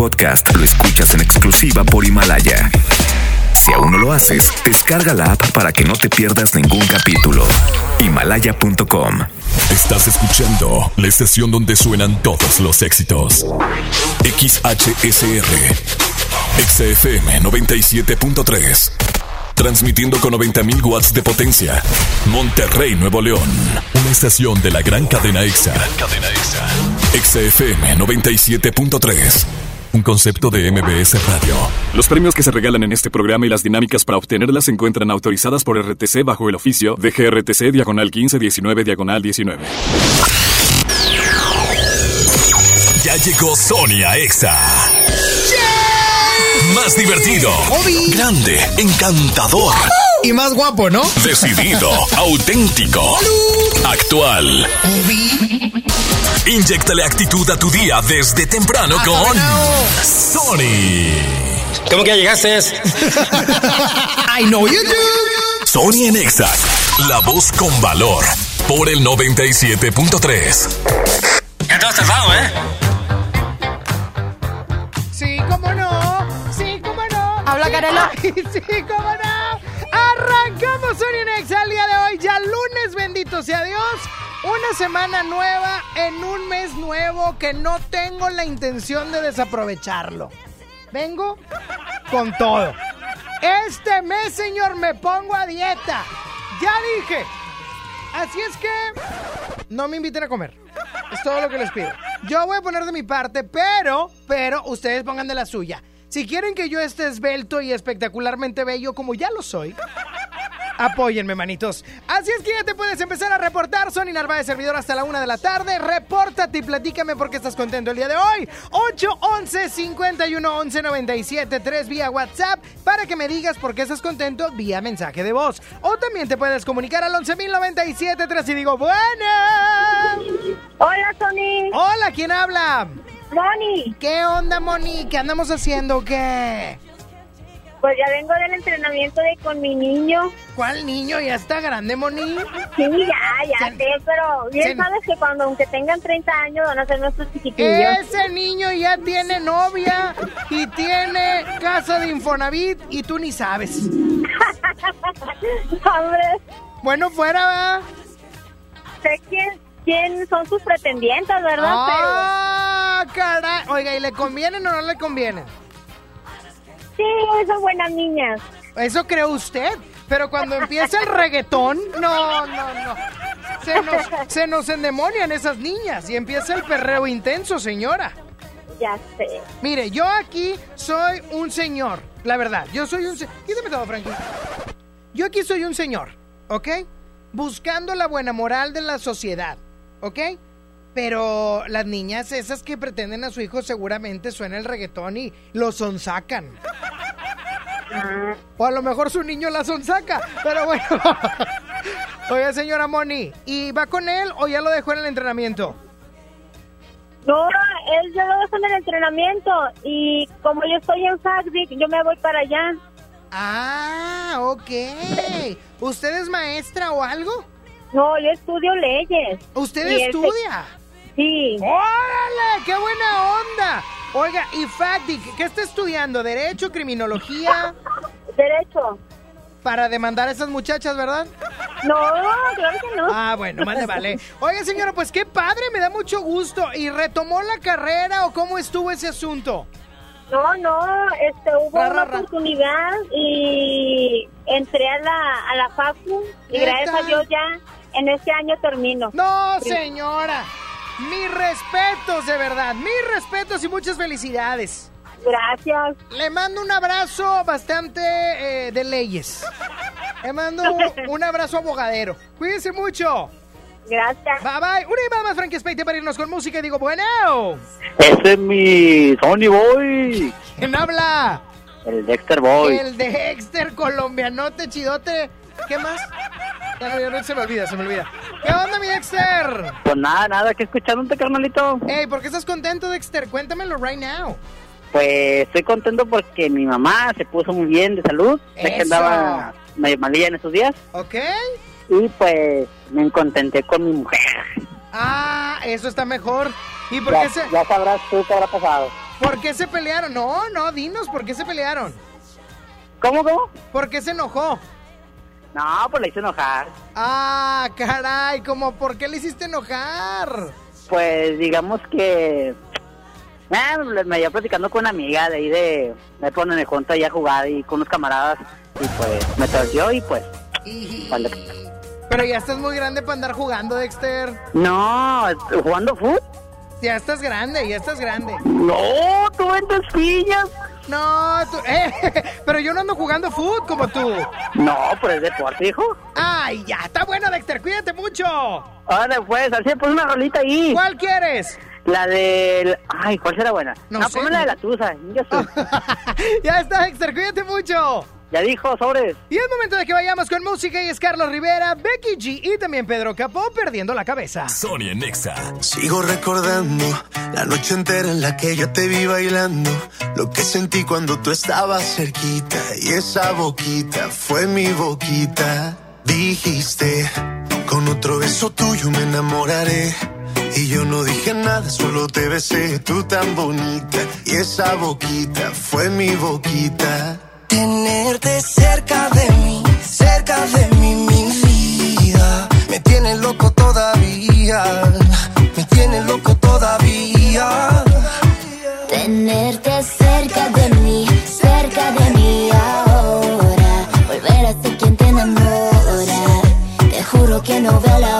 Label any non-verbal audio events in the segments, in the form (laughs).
podcast lo escuchas en exclusiva por Himalaya. Si aún no lo haces, descarga la app para que no te pierdas ningún capítulo. Himalaya.com. Estás escuchando la estación donde suenan todos los éxitos. XHSR. XFM 97.3. Transmitiendo con 90.000 watts de potencia. Monterrey, Nuevo León. Una estación de la gran cadena EXA. Gran cadena EXA. XFM 97.3. Un concepto de MBS Radio. Los premios que se regalan en este programa y las dinámicas para obtenerlas se encuentran autorizadas por RTC bajo el oficio de GRTC Diagonal 1519 Diagonal 19. Ya llegó Sonia Exa. Más divertido, grande, encantador, Y más guapo, ¿no? decidido, auténtico, actual. Inyectale actitud a tu día desde temprano con Sony. ¿Cómo que ya llegaste? I know you do. Sony en Exa, la voz con valor, por el 97.3. Ya te has tardado, ¿eh? Sí, cómo no. Sí, cómo no. Habla, Canelo. Ay, (laughs) sí, cómo no. Arrancamos Sony Next al día de hoy, ya lunes, bendito sea Dios. Una semana nueva en un mes nuevo que no tengo la intención de desaprovecharlo. Vengo con todo. Este mes, señor, me pongo a dieta. Ya dije. Así es que no me inviten a comer. Es todo lo que les pido. Yo voy a poner de mi parte, pero, pero ustedes pongan de la suya. Si quieren que yo esté esbelto y espectacularmente bello como ya lo soy, apóyenme, manitos. Así es que ya te puedes empezar a reportar. Sony Narváez, servidor hasta la una de la tarde. Repórtate y platícame por qué estás contento el día de hoy. 811 51 11 97 3 vía WhatsApp para que me digas por qué estás contento vía mensaje de voz. O también te puedes comunicar al 11.097 3 y digo, buena. Hola, Tony. Hola, ¿quién habla? Moni. ¿Qué onda, Moni? ¿Qué andamos haciendo qué? Pues ya vengo del entrenamiento de con mi niño. ¿Cuál niño? ¿Ya está grande, Moni? Sí, ya, ya Se- sé, pero bien se- sabes que cuando aunque tengan 30 años van a ser nuestros chiquitillos. Ese niño ya tiene novia y tiene casa de Infonavit y tú ni sabes. (laughs) Hombre, Bueno, fuera, ¿va? sé quién, quién son sus pretendientes, ¿verdad? Ah, caray. Oiga, ¿y le convienen o no le convienen? Sí, son buenas niñas. Eso cree usted. Pero cuando empieza el reggaetón, no, no, no. Se nos, se nos endemonian esas niñas y empieza el perreo intenso, señora. Ya sé. Mire, yo aquí soy un señor, la verdad. Yo soy un señor. Quítame todo, Frankie. Yo aquí soy un señor, ¿ok? Buscando la buena moral de la sociedad, ¿ok? Pero las niñas esas que pretenden a su hijo seguramente suena el reggaetón y lo sonsacan. O a lo mejor su niño la sonsaca, pero bueno. (laughs) Oiga, señora Moni, ¿y va con él o ya lo dejó en el entrenamiento? No, él yo lo dejo en el entrenamiento y como yo estoy en Sagdic, yo me voy para allá. Ah, ok. ¿Usted es maestra o algo? No, yo estudio leyes. ¿Usted se- estudia? Sí, ¡Órale! ¡Qué buena onda! Oiga, y Fati, ¿qué está estudiando? ¿Derecho, criminología? (laughs) derecho. Para demandar a esas muchachas, ¿verdad? No, claro que no. Ah, bueno, más le vale. Oiga, señora, pues qué padre, me da mucho gusto. ¿Y retomó la carrera o cómo estuvo ese asunto? No, no, este, hubo Ra, una ra. oportunidad y entré a la, a la FACU y ¿Qué gracias a Dios ya en este año termino. No, señora. Mis respetos, de verdad. Mis respetos y muchas felicidades. Gracias. Le mando un abrazo bastante eh, de leyes. Le mando un, (laughs) abrazo abogadero. Cuídense mucho. Gracias. Bye bye. Una llamada más, Frankie Speite, para irnos con música. Y digo, bueno. Ese es mi Sony Boy, ¿Quién habla? el Dexter Boy. El de Dexter, colombianote, chidote. ¿Qué más? Ya se me olvida, se me olvida. ¿Qué onda, mi Dexter? Pues nada, nada, que escuchándote, carnalito. Ey, ¿por qué estás contento, Dexter? Cuéntamelo right now. Pues estoy contento porque mi mamá se puso muy bien de salud. Sé que andaba medio malilla en esos días. ¿Ok? Y pues me contenté con mi mujer. Ah, eso está mejor. ¿Y por Ya, qué se...? ya sabrás tú qué habrá pasado. ¿Por qué se pelearon? No, no, dinos, ¿por qué se pelearon? ¿Cómo, cómo? ¿Por qué se enojó? No, pues la hice enojar. Ah, caray, ¿cómo por qué le hiciste enojar? Pues digamos que... Ah, me iba platicando con una amiga de ahí de... Me ponen en junta ya a jugar y con unos camaradas. Y pues me torció y pues... Pero ya estás muy grande para andar jugando, Dexter. No, jugando fútbol. Ya estás grande, ya estás grande. No, tú vendes piñas. No, tú, (laughs) eh, pero yo no ando jugando fútbol como tú. No, pues es deporte, hijo. Ay, ya, está bueno, Dexter, cuídate mucho. Ahora pues, así pues una rolita ahí. ¿Cuál quieres? La del... Ay, ¿cuál será buena? No No, sé. ponme la de la tusa. Ya, (laughs) ya está, Dexter, cuídate mucho. Ya dijo, sobres. Y es momento de que vayamos con música y es Carlos Rivera, Becky G y también Pedro Capó perdiendo la cabeza. Sonia Nexa. Sigo recordando la noche entera en la que yo te vi bailando. Lo que sentí cuando tú estabas cerquita. Y esa boquita fue mi boquita. Dijiste, con otro beso tuyo me enamoraré. Y yo no dije nada, solo te besé. Tú tan bonita. Y esa boquita fue mi boquita. Tenerte cerca de mí, cerca de mí, mi vida. Me tiene loco todavía, me tiene loco todavía. Tenerte cerca de mí, cerca de mí ahora. Volver a ser quien te enamora. Te juro que no veo la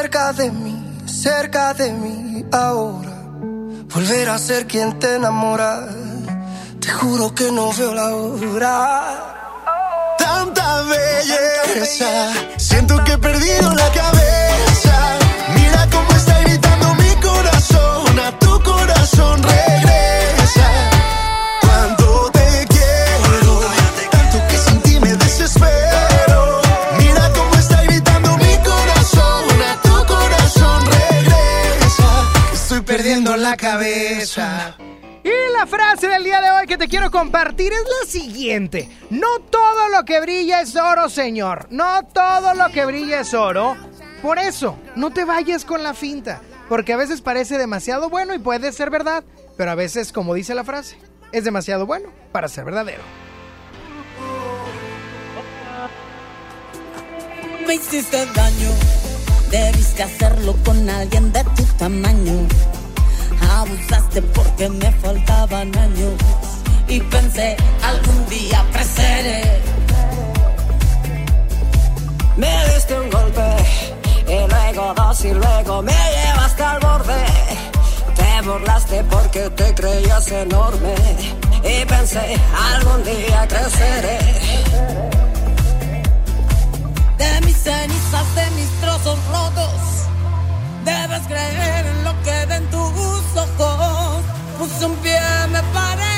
cerca de mí, cerca de mí ahora. Volver a ser quien te enamora. Te juro que no veo la hora. Tanta belleza, siento que he perdido la cabeza. Mira cómo está gritando mi corazón, a tu corazón regresa. Cabeza. Y la frase del día de hoy que te quiero compartir es la siguiente. No todo lo que brilla es oro, señor. No todo lo que brilla es oro. Por eso, no te vayas con la finta. Porque a veces parece demasiado bueno y puede ser verdad. Pero a veces, como dice la frase, es demasiado bueno para ser verdadero. Me hiciste daño, debiste hacerlo con alguien de tu tamaño. Abusaste porque me faltaban años y pensé algún día creceré. Me diste un golpe y luego dos y luego me llevaste al borde. Te burlaste porque te creías enorme y pensé algún día creceré. De mis cenizas, de mis trozos rotos, debes creer en lo que ven tus ojos. Puse un pie, me paré,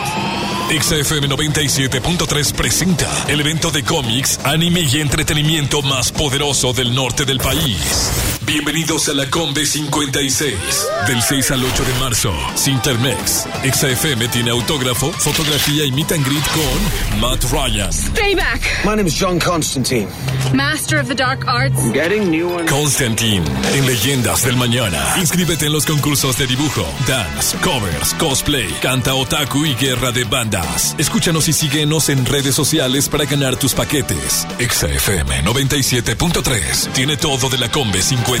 XFM 97.3 presenta el evento de cómics, anime y entretenimiento más poderoso del norte del país. Bienvenidos a la Combe 56. Del 6 al 8 de marzo, Sintermex. XFM tiene autógrafo, fotografía y meet and greet con Matt Ryan. Stay back. My name is John Constantine. Master of the Dark Arts. Getting new ones. Constantine, en Leyendas del Mañana. Inscríbete en los concursos de dibujo, dance, covers, cosplay, canta otaku y guerra de bandas. Escúchanos y síguenos en redes sociales para ganar tus paquetes. XFM 97.3 tiene todo de la Combe 56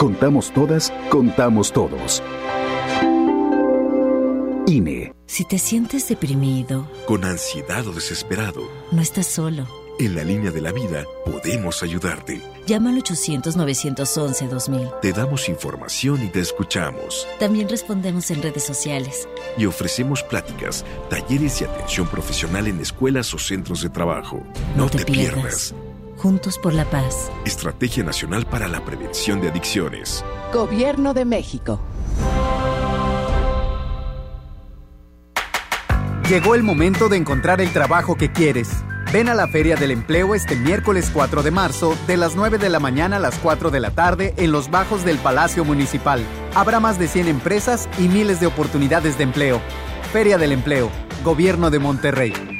Contamos todas, contamos todos. INE. Si te sientes deprimido, Con ansiedad o desesperado, no estás solo. en la línea de la vida podemos ayudarte. Llama al 800-911-2000. Te damos información y te escuchamos. También respondemos en redes sociales. Y ofrecemos pláticas, talleres y atención profesional en escuelas o centros de trabajo. No, te, pierdas. Juntos por la paz. Estrategia Nacional para la Prevención de Adicciones. Gobierno de México. Llegó el momento de encontrar el trabajo que quieres. Ven a la Feria del Empleo este miércoles 4 de marzo, de las 9 de la mañana a las 4 de la tarde, en los bajos del Palacio Municipal. Habrá más de 100 empresas y miles de oportunidades de empleo. Feria del Empleo, Gobierno de Monterrey.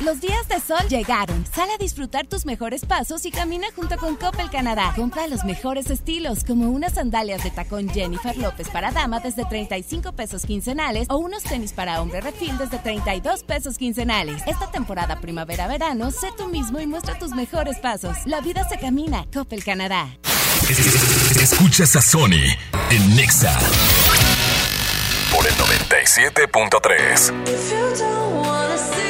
Los días de sol llegaron. Sal a disfrutar tus mejores pasos y camina junto con Coppel Canadá. Compra los mejores estilos, como unas sandalias de tacón Jennifer López para dama desde 35 pesos quincenales o unos tenis para hombre refil desde 32 pesos quincenales. Esta temporada primavera-verano, sé tú mismo y muestra tus mejores pasos. La vida se camina. Coppel Canadá. Escuchas a Sony en Nexa por el 97.3.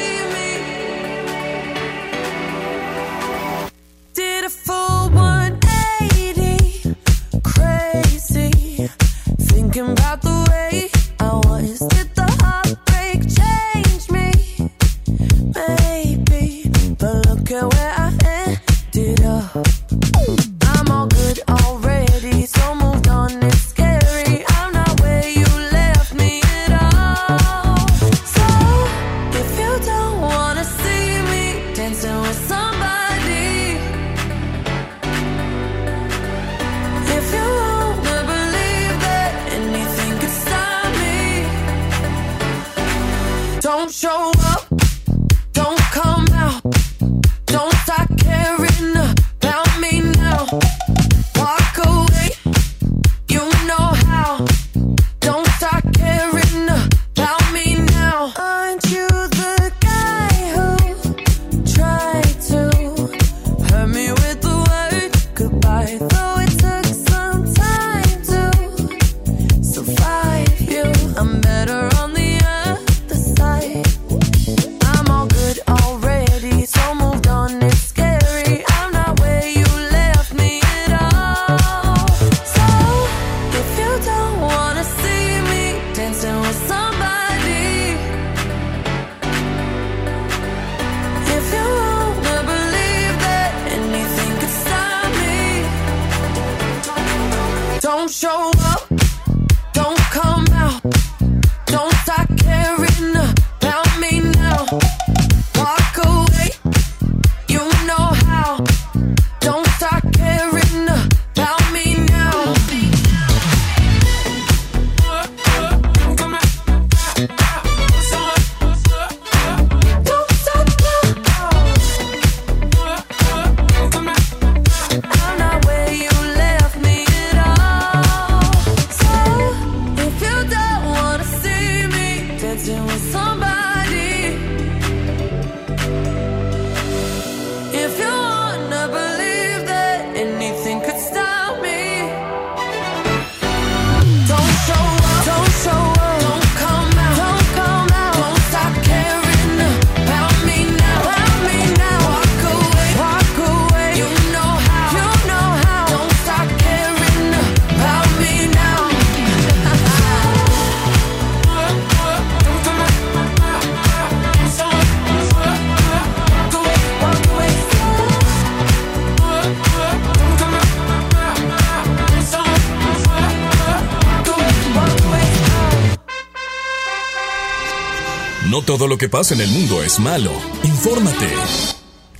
lo que pasa en el mundo es malo. Infórmate.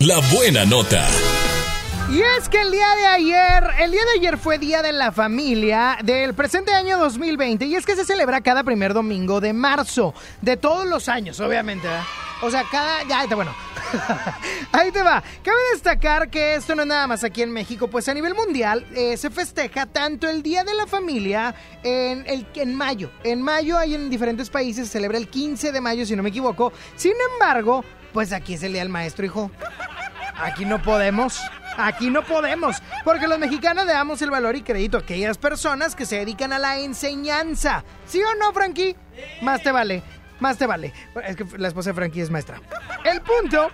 La buena nota. Y es que el día de ayer, el día de ayer fue Día de la Familia del presente año 2020 y es que se celebra cada primer domingo de marzo, de todos los años, obviamente, ¿verdad? O sea, cada... Ya, bueno. (laughs) ahí te va. Cabe destacar que esto no es nada más aquí en México, pues a nivel mundial eh, se festeja tanto el Día de la Familia en, el, en mayo. En mayo hay en diferentes países, se celebra el 15 de mayo, si no me equivoco. Sin embargo, pues aquí es el Día del Maestro, hijo. Aquí no podemos. Aquí no podemos, porque los mexicanos le damos el valor y crédito a aquellas personas que se dedican a la enseñanza. ¿Sí o no, Frankie? Más te vale, más te vale. Es que la esposa de Frankie es maestra. El punto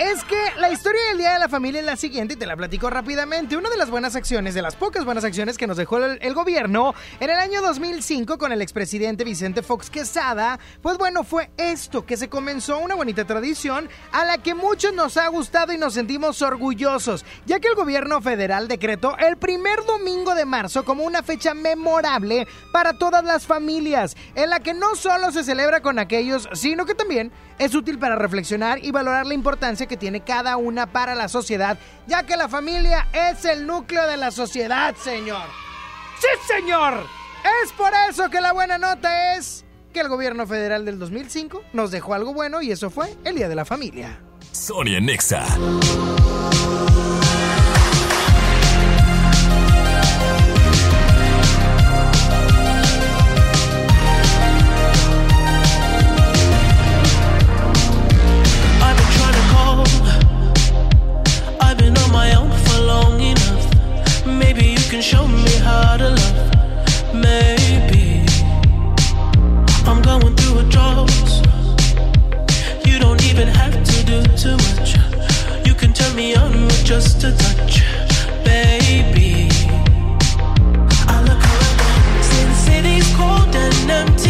es que la historia del Día de la Familia es la siguiente y te la platico rápidamente. Una de las buenas acciones, de las pocas buenas acciones que nos dejó el, gobierno en el año 2005 con el expresidente Vicente Fox Quesada, pues bueno, fue esto, que se comenzó una bonita tradición a la que muchos nos ha gustado y nos sentimos orgullosos, ya que el gobierno federal decretó el primer domingo de marzo como una fecha memorable para todas las familias, en la que no solo se celebra con aquellos, sino que también es útil para reflexionar y valorar la importancia que tiene cada una para la sociedad, ya que la familia es el núcleo de la sociedad, señor. ¡Sí, señor! Es por eso que la buena nota es que el gobierno federal del 2005 nos dejó algo bueno y eso fue el Día de la Familia. Sonia Nexa. can show me how to love. Maybe I'm going through a drought. You don't even have to do too much. You can turn me on with just a touch, baby. I look around, since city's cold and empty.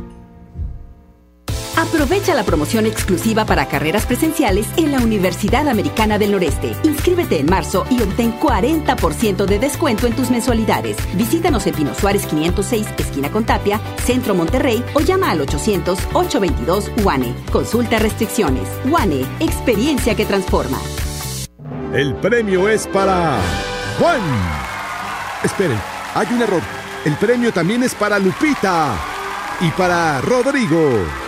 Aprovecha la promoción exclusiva para carreras presenciales en la Universidad Americana del Noreste. Inscríbete en marzo y obtén 40% de descuento en tus mensualidades. Visítanos en Pino Suárez 506, esquina con Tapia, Centro Monterrey o llama al 800-822 UANE. Consulta restricciones. UANE, experiencia que transforma. El premio es para Juan. Esperen, hay un error. El premio también es para Lupita y para Rodrigo.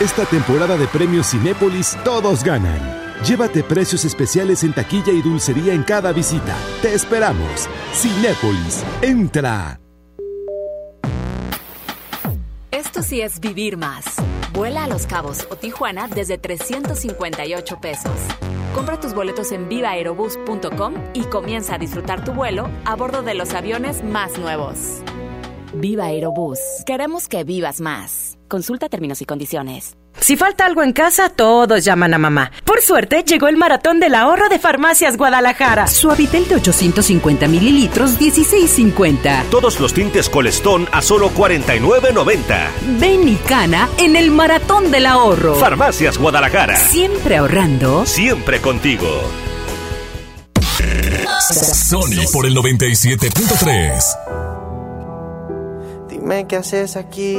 Esta temporada de premios Cinépolis todos ganan. Llévate precios especiales en taquilla y dulcería en cada visita. Te esperamos. Cinépolis, entra. Esto sí es vivir más. Vuela a Los Cabos o Tijuana desde 358 pesos. Compra tus boletos en vivaerobus.com y comienza a disfrutar tu vuelo a bordo de los aviones más nuevos. Viva Aerobús. Queremos que vivas más. Consulta términos y condiciones. Si falta algo en casa, todos llaman a mamá. Por suerte, llegó el maratón del ahorro de Farmacias Guadalajara. Suavitel de 850 mililitros, 16.50. Todos los tintes Colestón a solo 49.90. Ven y cana en el maratón del ahorro. Farmacias Guadalajara. Siempre ahorrando. Siempre contigo. Sony por el 97.3. Dime qué haces aquí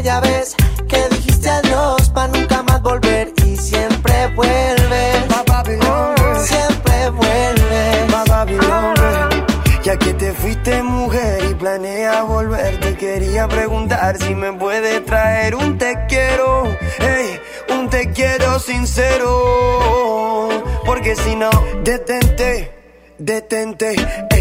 Aquella vez que dijiste adiós para nunca más volver y siempre vuelves. Siempre vuelves. Ya que te fuiste mujer y planea volver, te quería preguntar si me puede traer un te quiero, un te quiero sincero. Porque si no, detente, detente,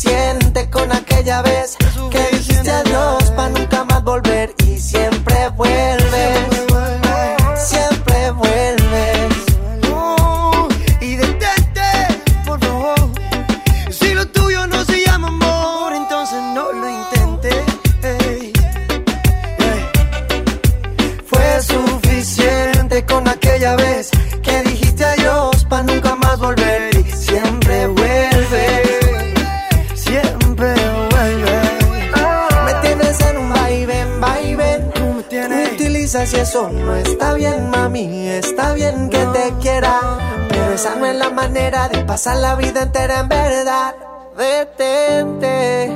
suficiente con aquella vez que dijiste adiós para nunca más volver y siempre vuelves. Y eso no está bien, mami. Está bien que te quiera, pero esa no es la manera de pasar la vida entera en verdad. Detente.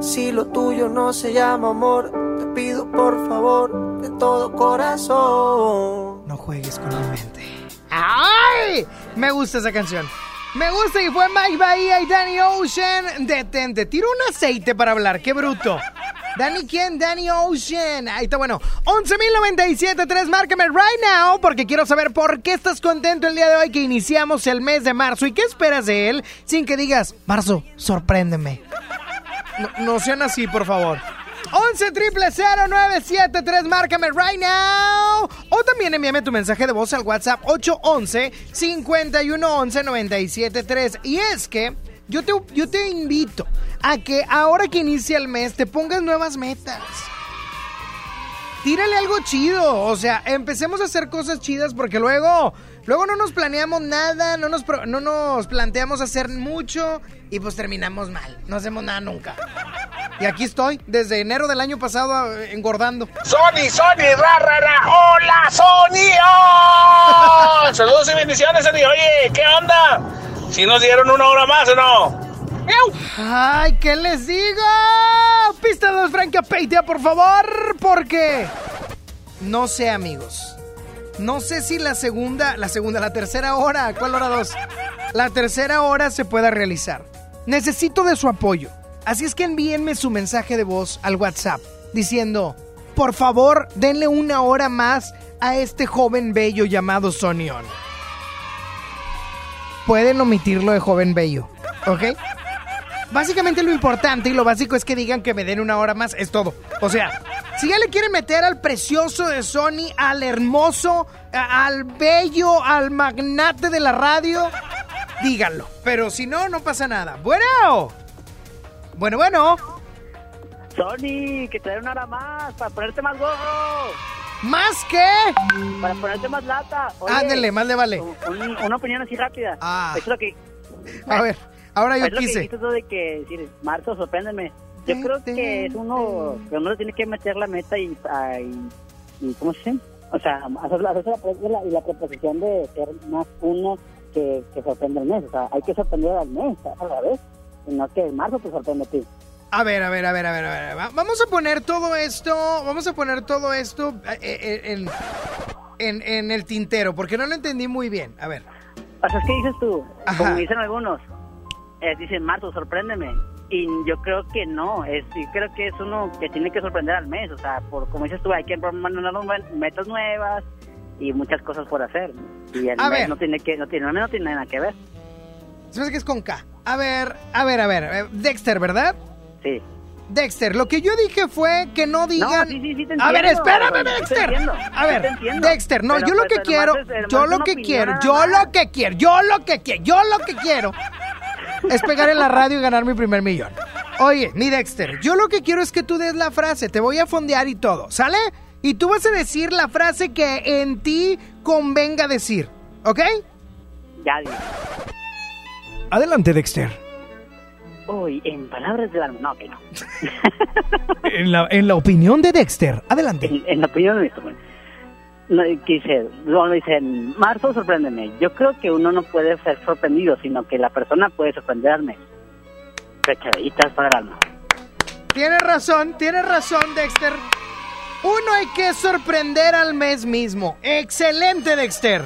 Si lo tuyo no se llama amor, te pido por favor de todo corazón. No juegues con mi mente. ¡Ay! Me gusta esa canción. Me gusta y fue Mike Bahía y Danny Ocean. Detente, tiro un aceite para hablar, qué bruto. Danny quién? Danny Ocean. Ahí está bueno. 11.097.3, márcame right now porque quiero saber por qué estás contento el día de hoy que iniciamos el mes de marzo y qué esperas de él sin que digas, marzo, sorpréndeme. No, no sean así, por favor. 11 triple 0973, márcame right now. O también envíame tu mensaje de voz al WhatsApp 811 511 973. Y es que yo te, yo te invito a que ahora que inicia el mes te pongas nuevas metas. Tírale algo chido, o sea, empecemos a hacer cosas chidas porque luego, luego no nos planeamos nada, no nos, no nos planteamos hacer mucho y pues terminamos mal, no hacemos nada nunca. Y aquí estoy, desde enero del año pasado engordando. Sony, Sony, ra, ra, ra. Hola, Sony. ¡Oh! Saludos y bendiciones, Sony. Oye, ¿qué onda? ¿Si nos dieron una hora más o no? Ay, ¿qué les digo? Pista 2, Frankie Peitea, por favor, porque no sé, amigos. No sé si la segunda, la segunda, la tercera hora, ¿cuál hora dos? La tercera hora se pueda realizar. Necesito de su apoyo. Así es que envíenme su mensaje de voz al WhatsApp diciendo, por favor, denle una hora más a este joven bello llamado Sonion. Pueden omitirlo de joven bello, ¿ok? Básicamente lo importante y lo básico es que digan que me den una hora más, es todo. O sea, si ya le quieren meter al precioso de Sony, al hermoso, al bello, al magnate de la radio, díganlo. Pero si no, no pasa nada. Bueno. Bueno, bueno. Sony, que te den una hora más para ponerte más gorro. ¿Más qué? Para ponerte más lata. Ándele, más le vale. un- una opinión así rápida. Ah. Es lo que. A ver, ahora yo es lo que quise. tú de que decir, marzo, sorpréndeme. Yo creo que es uno que uno tiene que meter la meta y, y, y ¿cómo se dice? O sea, hacer, la- la, la- proposición de ser más uno que, que sorprende al mes. O sea, hay que sorprender al mes, a la vez. Y no que marzo te sorprende a ti. A ver, a ver, a ver, a ver, a ver. va- Vamos a poner todo esto, vamos a poner todo esto eh, eh, en, en, en el tintero, porque no lo entendí muy bien. A ver. O sea, es que dices tú, Ajá. como dicen algunos, eh, dicen marzo, sorpréndeme. Y yo creo que no, es, yo creo que es uno que tiene que sorprender al mes. O sea, por como dices tú, hay que mandarnos metas nuevas y muchas cosas por hacer. Y el A mes ver. no tiene que, no tiene, no tiene nada que ver. Se me hace que es con K. A ver, a ver, a ver. eh, Dexter, ¿verdad? Sí. Dexter, lo que yo dije fue que no digan. sí, sí, sí te a ver, espérame, te Dexter. A ver. Dexter, no, Pero, yo lo pues, quiero, yo lo que quiero, yo lo que quiero, yo lo que quiero, yo lo que quiero es pegar en la radio y ganar mi primer millón. Oye, mi Dexter, yo lo que quiero es que tú des la frase, te voy a fondear y todo, ¿sale? Y tú vas a decir la frase que en ti convenga decir, ¿ok? Ya dije. Adelante, Dexter. Uy, en palabras del alma, no, que no. (laughs) En la, en la opinión de Dexter, adelante. En, en la opinión de esto, bueno. No, dice, luego dicen, marzo, sorpréndeme. Yo creo que uno no puede ser sorprendido, sino que la persona puede sorprenderme. Pechaditas para el alma. Tienes razón, tienes razón, Dexter. Uno hay que sorprender al mes mismo. Excelente, Dexter.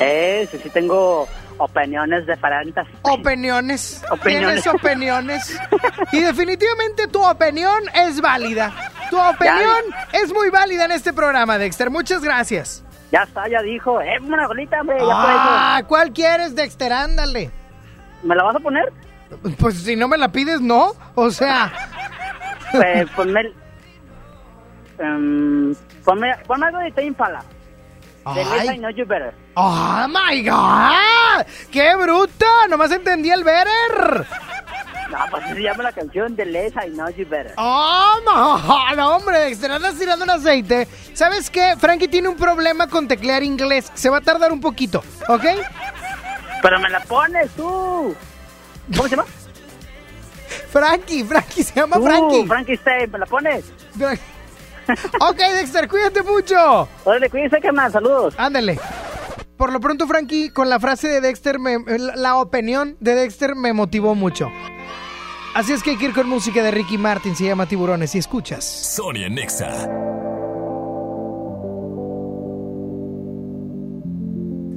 Eh, sí, sí tengo opiniones diferentes. Opiniones. Opiniones. Tienes opiniones. Y definitivamente tu opinión es válida. Tu opinión es muy válida en este programa, Dexter. Muchas gracias. Ya está, ya dijo. Eh, una bolita, hombre. Ya Ah, ¿cuál quieres, Dexter? Ándale. ¿Me la vas a poner? Pues si no me la pides, no. O sea. Pues ponme. Em, ponme, ponme algo de Tame Impala. Ay. Lisa I Know You Better. ¡Oh, my God! ¡Qué bruta! Nomás entendí el better. No, pues se llama la canción de Lisa I Know You Better. ¡Oh, no! (laughs) no, hombre! Andas tirando un aceite. ¿Sabes qué? Frankie tiene un problema con teclear inglés. Se va a tardar un poquito, ¿ok? Pero me la pones tú. ¿Cómo se llama? (laughs) Frankie, Frankie, se llama Frankie. Frankie Stay, ¿me la pones? (laughs) ok, Dexter, cuídate mucho. Órale, cuídense, que más, saludos. Ándale. Por lo pronto, Frankie, con la frase de Dexter, me- la, la opinión de Dexter me motivó mucho. Así es que hay que ir con música de Ricky Martin, se llama Tiburones, y escuchas. Sonia Nexa.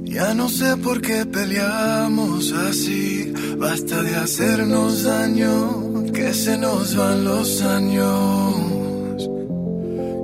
Ya no sé por qué peleamos así, basta de hacernos daño, que se nos van los años.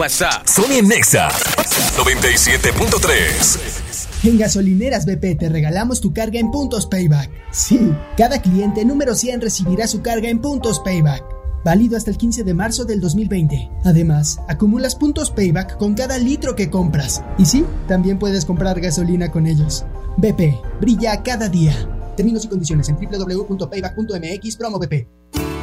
WhatsApp. Sonia Nexa. 97.3. En Gasolineras BP te regalamos tu carga en puntos payback. Sí, cada cliente número 100 recibirá su carga en puntos payback. Válido hasta el 15 de marzo del 2020. Además, acumulas puntos payback con cada litro que compras. Y sí, también puedes comprar gasolina con ellos. BP, brilla cada día. Términos y condiciones en www.payback.mx promo BP.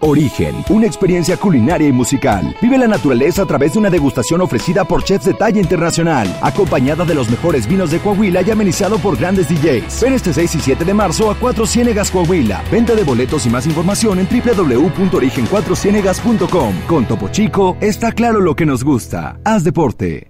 Origen, una experiencia culinaria y musical. Vive la naturaleza a través de una degustación ofrecida por chefs de talla internacional, acompañada de los mejores vinos de Coahuila y amenizado por grandes DJs. Ven este 6 y 7 de marzo a Cuatro Ciénegas Coahuila. Venta de boletos y más información en www.origen4cienegas.com. Con Topo Chico está claro lo que nos gusta. Haz deporte.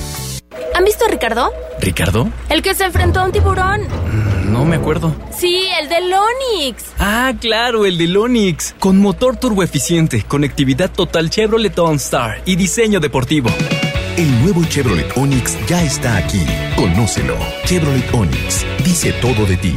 ¿Han visto a Ricardo? ¿Ricardo? El que se enfrentó a un tiburón. No me acuerdo. Sí, el del Onix. Ah, claro, el del Onix. Con motor turboeficiente, conectividad total Chevrolet OnStar y diseño deportivo. El nuevo Chevrolet Onix ya está aquí. Conócelo. Chevrolet Onix. Dice todo de ti.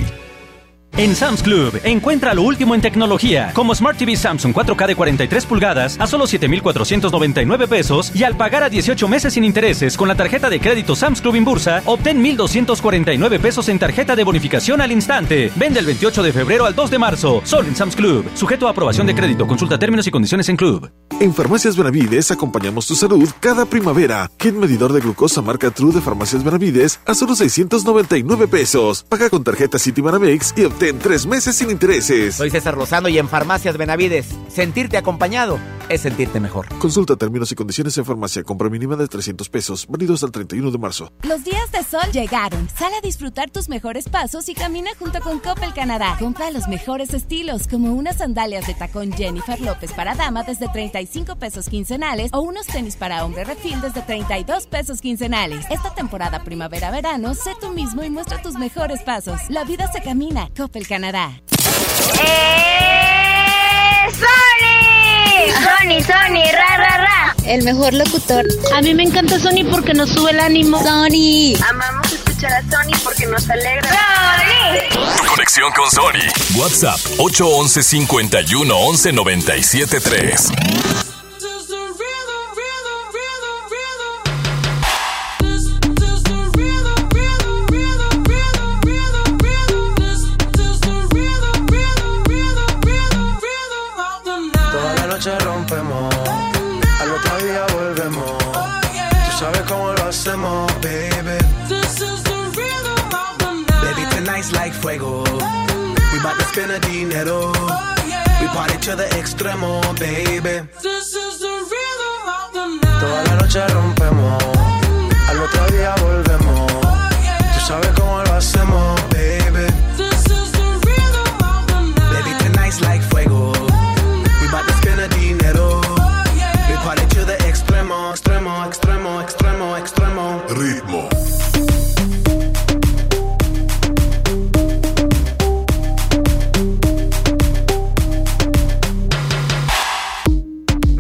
En Sam's Club, encuentra lo último en tecnología, como Smart TV Samsung 4K de 43 pulgadas a solo 7,499 pesos y al pagar a 18 meses sin intereses con la tarjeta de crédito Sam's Club Inbursa, obtén 1,249 pesos en tarjeta de bonificación al instante. Vende el 28 de febrero al 2 de marzo, solo en Sam's Club. Sujeto a aprobación de crédito, consulta términos y condiciones en Club. En Farmacias Benavides acompañamos tu salud cada primavera. Kit medidor de glucosa marca True de Farmacias Benavides a solo 699 pesos. Paga con tarjeta Citibanamex y obtén en tres meses sin intereses. Soy César Lozano y en Farmacias Benavides. Sentirte acompañado es sentirte mejor. Consulta términos y condiciones en farmacia. Compra mínima de 300 pesos. Válidos hasta el 31 de marzo. Los días de sol llegaron. Sal a disfrutar tus mejores pasos y camina junto con Coppel Canadá. Compra los mejores estilos, como unas sandalias de tacón Jennifer López para dama desde 35 pesos quincenales o unos tenis para hombre refil desde 32 pesos quincenales. Esta temporada primavera-verano, sé tú mismo y muestra tus mejores pasos. La vida se camina. Coppel Canadá. ¡Eh! ¡Sony! Sony, Sony, ra, ra, ra. El mejor locutor. A mí me encanta Sony porque nos sube el ánimo. Sony. Amamos escuchar a Sony porque nos alegra. ¡Sony! Conexión con Sony. WhatsApp 811 51 11 97 3. Fuego. We bout to spend a dinero. We party to the extremo, baby. Toda la noche rompemos, al otro día volvemos. Tú sabes cómo lo hacemos, baby. Baby, tonight's like fuego. We bout to spend a dinero. We party to the extremo, extremo, extremo,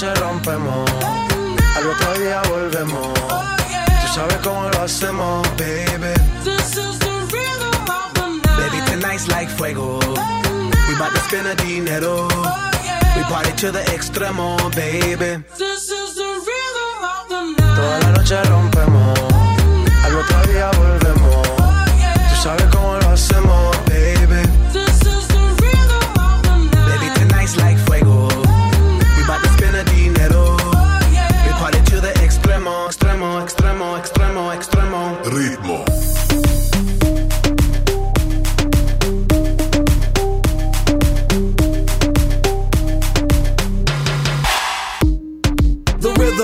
noche rompemos, al otro día volvemos. Tú sabes cómo lo hacemos, baby. Baby, tonight's like fuego. We bout to spend a dinero. We party to the extremo, baby. Toda la noche rompemos, al otro día volvemos. Tú sabes cómo lo hacemos,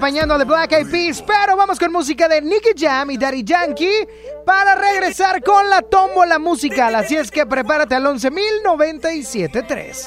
acompañando de Black Eyed Peas, pero vamos con música de Nicky Jam y Daddy Yankee para regresar con la tómbola musical. Así es que prepárate al 11.097.3.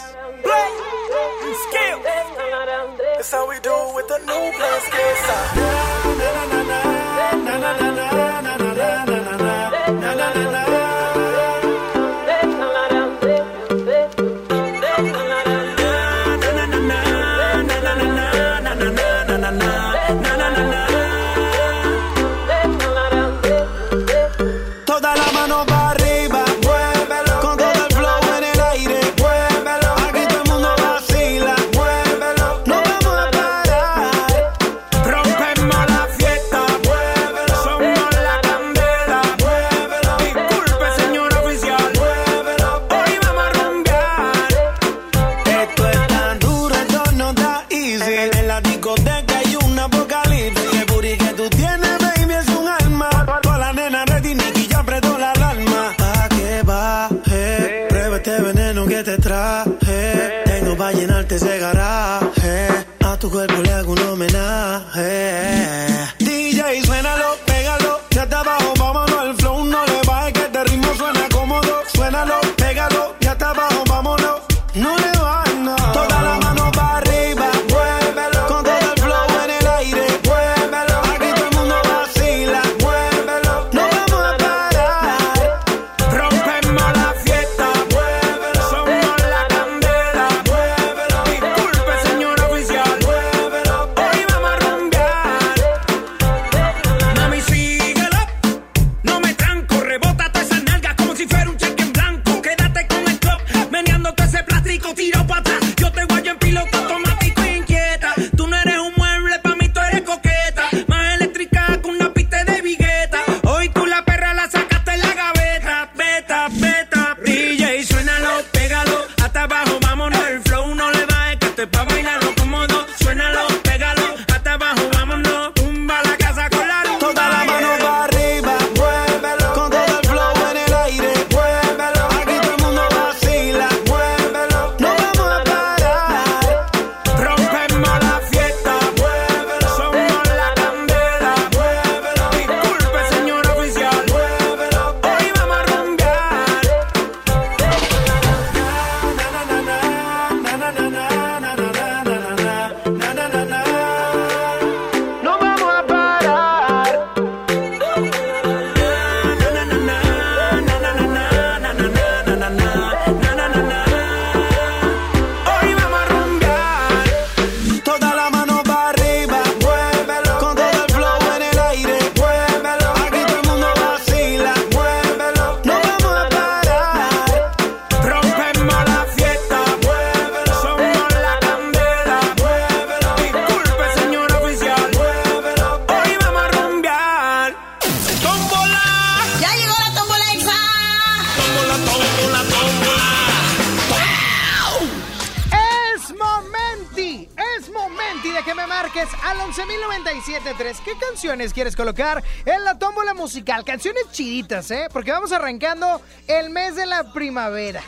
colocar en la tómbola musical. Canciones chiditas, ¿eh? Porque vamos arrancando el mes de la primavera.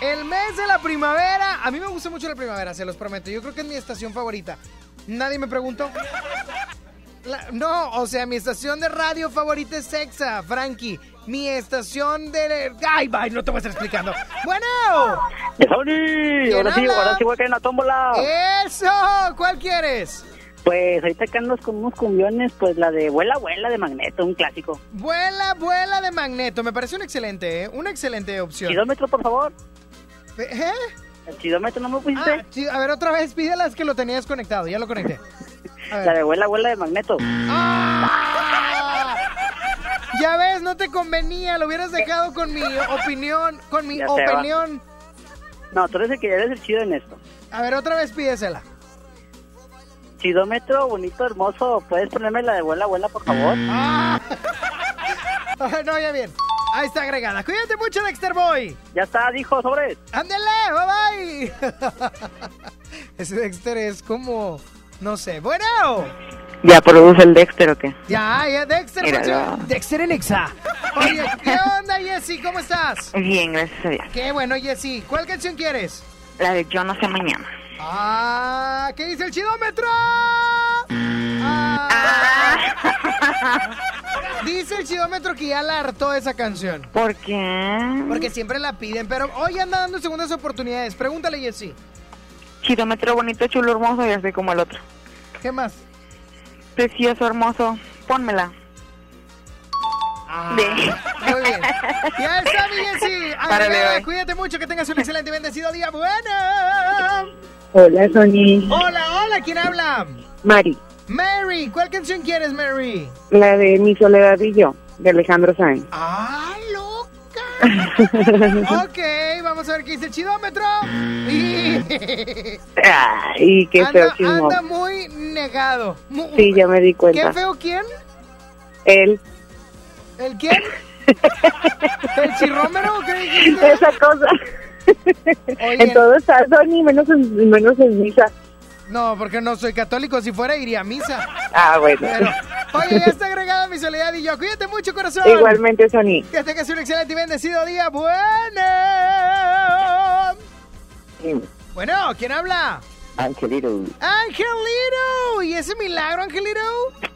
El mes de la primavera. A mí me gusta mucho la primavera, se los prometo. Yo creo que es mi estación favorita. Nadie me preguntó. No, o sea, mi estación de radio favorita es Sexa, Frankie. Mi estación de... Ay, bye, no te voy a estar explicando. Bueno. ¡Sony! Ahora sí, ahora sí voy a caer en la tómbola. ¡Eso! ¿Cuál quieres? Pues ahorita que andas con unos cumbiones, pues la de Vuela, Vuela de Magneto, un clásico. Vuela, vuela de magneto. Me parece un excelente, ¿eh? Una excelente opción. Chidómetro, por favor. ¿Eh? El chidómetro no me pusiste. Ah, a ver, otra vez, pídelas que lo tenías conectado. Ya lo conecté. (laughs) La de Vuela, Vuela de Magneto. Ya ves, no te convenía. Lo hubieras dejado con mi opinión. Con mi Ya opinión. No, tú eres el que eres el chido en esto. A ver, otra vez pídesela. Chidómetro, bonito, hermoso. ¿Puedes ponerme la de Vuela, Vuela, por favor? Ah. (laughs) Ay, no, ya bien. Ahí está agregada. Cuídate mucho, Dexter Boy. Ya está, dijo, sobre. Ándele, bye bye. (laughs) Ese Dexter es como. No sé. Bueno. ¿Ya produce el Dexter o qué? Ya, ya, Dexter. Míralo. Dexter en Exa. Oye, ¿qué onda, Jessy? ¿Cómo estás? Bien, gracias a Dios. Qué bueno, Jessy. ¿Cuál canción quieres? La de Yo no sé mañana. Ah, ¿qué dice el chidómetro? Ah. Dice el chidómetro que ya la hartó esa canción. ¿Por qué? Porque siempre la piden, pero hoy anda dando segundas oportunidades. Pregúntale, Jessy. Chidómetro bonito, chulo, hermoso, ya soy como el otro. ¿Qué más? Precioso, hermoso. Pónmela. Ah, Muy bien. Ya está, mi Jessy. Cuídate mucho, que tengas un excelente y bendecido día. Bueno. Hola, Sony. Hola, hola, ¿quién habla? Mari, Mary, ¿cuál canción quieres, Mary? la de Mi Soledad y Yo, de Alejandro Sáenz. ¡Ah, (laughs) Ok, vamos a ver qué dice el chidómetro. Y... Ay, qué feo anda, anda muy negado. Mu- Sí, ya me di ¿Qué cuenta. feo quién? Él. ¿El quién? (laughs) ¿El chirrómero? ¿Qué dijiste? Esa cosa. Oye. En todo está Sony, menos en, menos en misa. No, porque no soy católico. Si fuera, iría a misa. Ah, bueno. Pero, oye, ya está agregada mi soledad y yo. Cuídate mucho, corazón. Igualmente, Sony. Que tengas un excelente y bendecido día. Bueno. Bueno, ¿quién habla? Angelito, Angelito. ¿Y ese milagro, Angelito?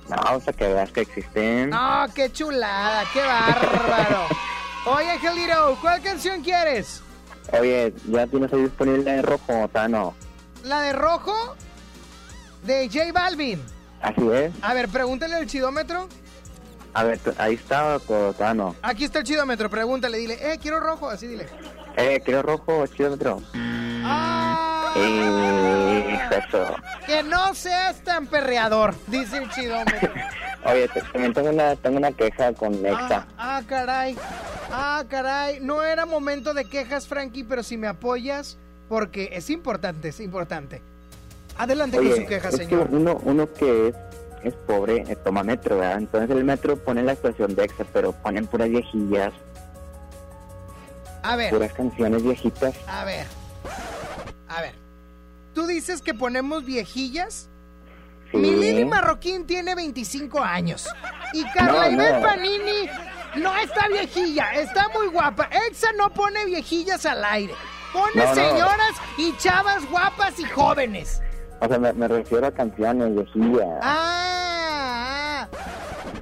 vamos a que veas que existen. No, qué chulada, qué bárbaro. Oye, Angelito, ¿cuál canción quieres? Oye, ¿ya tienes ahí disponible en rojo o sea, no? ¿La de rojo? De J Balvin. Así es. A ver, pregúntale al chidómetro. A ver, ahí está o sea, no? Aquí está el chidómetro, pregúntale, dile, eh, quiero rojo, así dile. Eh, quiero rojo chidómetro. Ah, Eh, eso. que no seas tan perreador, dice el chidómetro. (laughs) Oye, también tengo una, tengo una queja con Nexa. Ah, ah, caray. Ah, caray. No era momento de quejas, Frankie, pero si me apoyas, porque es importante, es importante. Adelante con su queja, es señor. que uno, uno que es, es pobre eh, toma metro, ¿verdad? Entonces el metro pone la estación de Exa, pero ponen puras viejillas, A ver, puras canciones viejitas. a ver. A ver. ¿Tú dices que ponemos viejillas? Sí. Mi Lili Marroquín tiene 25 años. Y Carla No, Ibel no. Panini no está viejilla, está muy guapa. Exa no pone viejillas al aire. Pone No, señoras y chavas guapas y jóvenes. O sea, me, me refiero a canciones viejillas. Ah.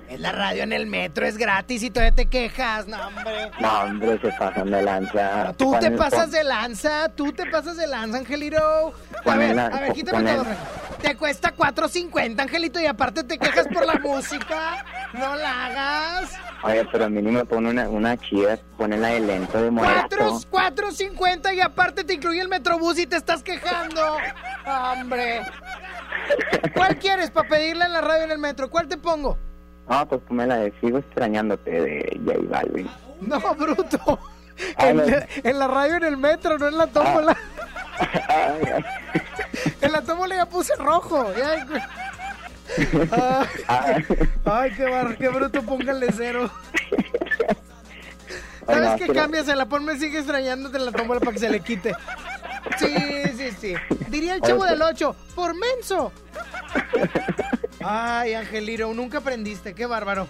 Es la radio en el metro, es gratis y todavía te quejas, no hombre. No, hombre, se pasan de lanza. Tú te pasas de lanza, tú te pasas de lanza, Angelito. A ver, a ver, quítame todo. Te cuesta 4.50, Angelito, y aparte te quejas por la (laughs) música. No la hagas. Oye, pero mínimo pone una, una chida, pone la de lento de moderato. 4.50 y aparte te incluye el metrobús y te estás quejando. Hombre. ¿Cuál quieres para pedirle en la radio en el metro? ¿Cuál te pongo? No, pues ponme la de Sigo extrañándote de J Balvin. No, bruto. Ah, En, no. la- en la radio en el metro, no en la tómbola. (laughs) en la tómbola ya puse rojo. ya- Ay, ay, qué, bar- qué bruto, póngale cero. ¿Sabes no, qué? pero- Cámbiasela, ponme sigue extrañándote en la tómbola para que se le quite. Sí, sí, sí. Diría el chavo del 8, por menso. Ay, Angeliro, nunca aprendiste, qué bárbaro.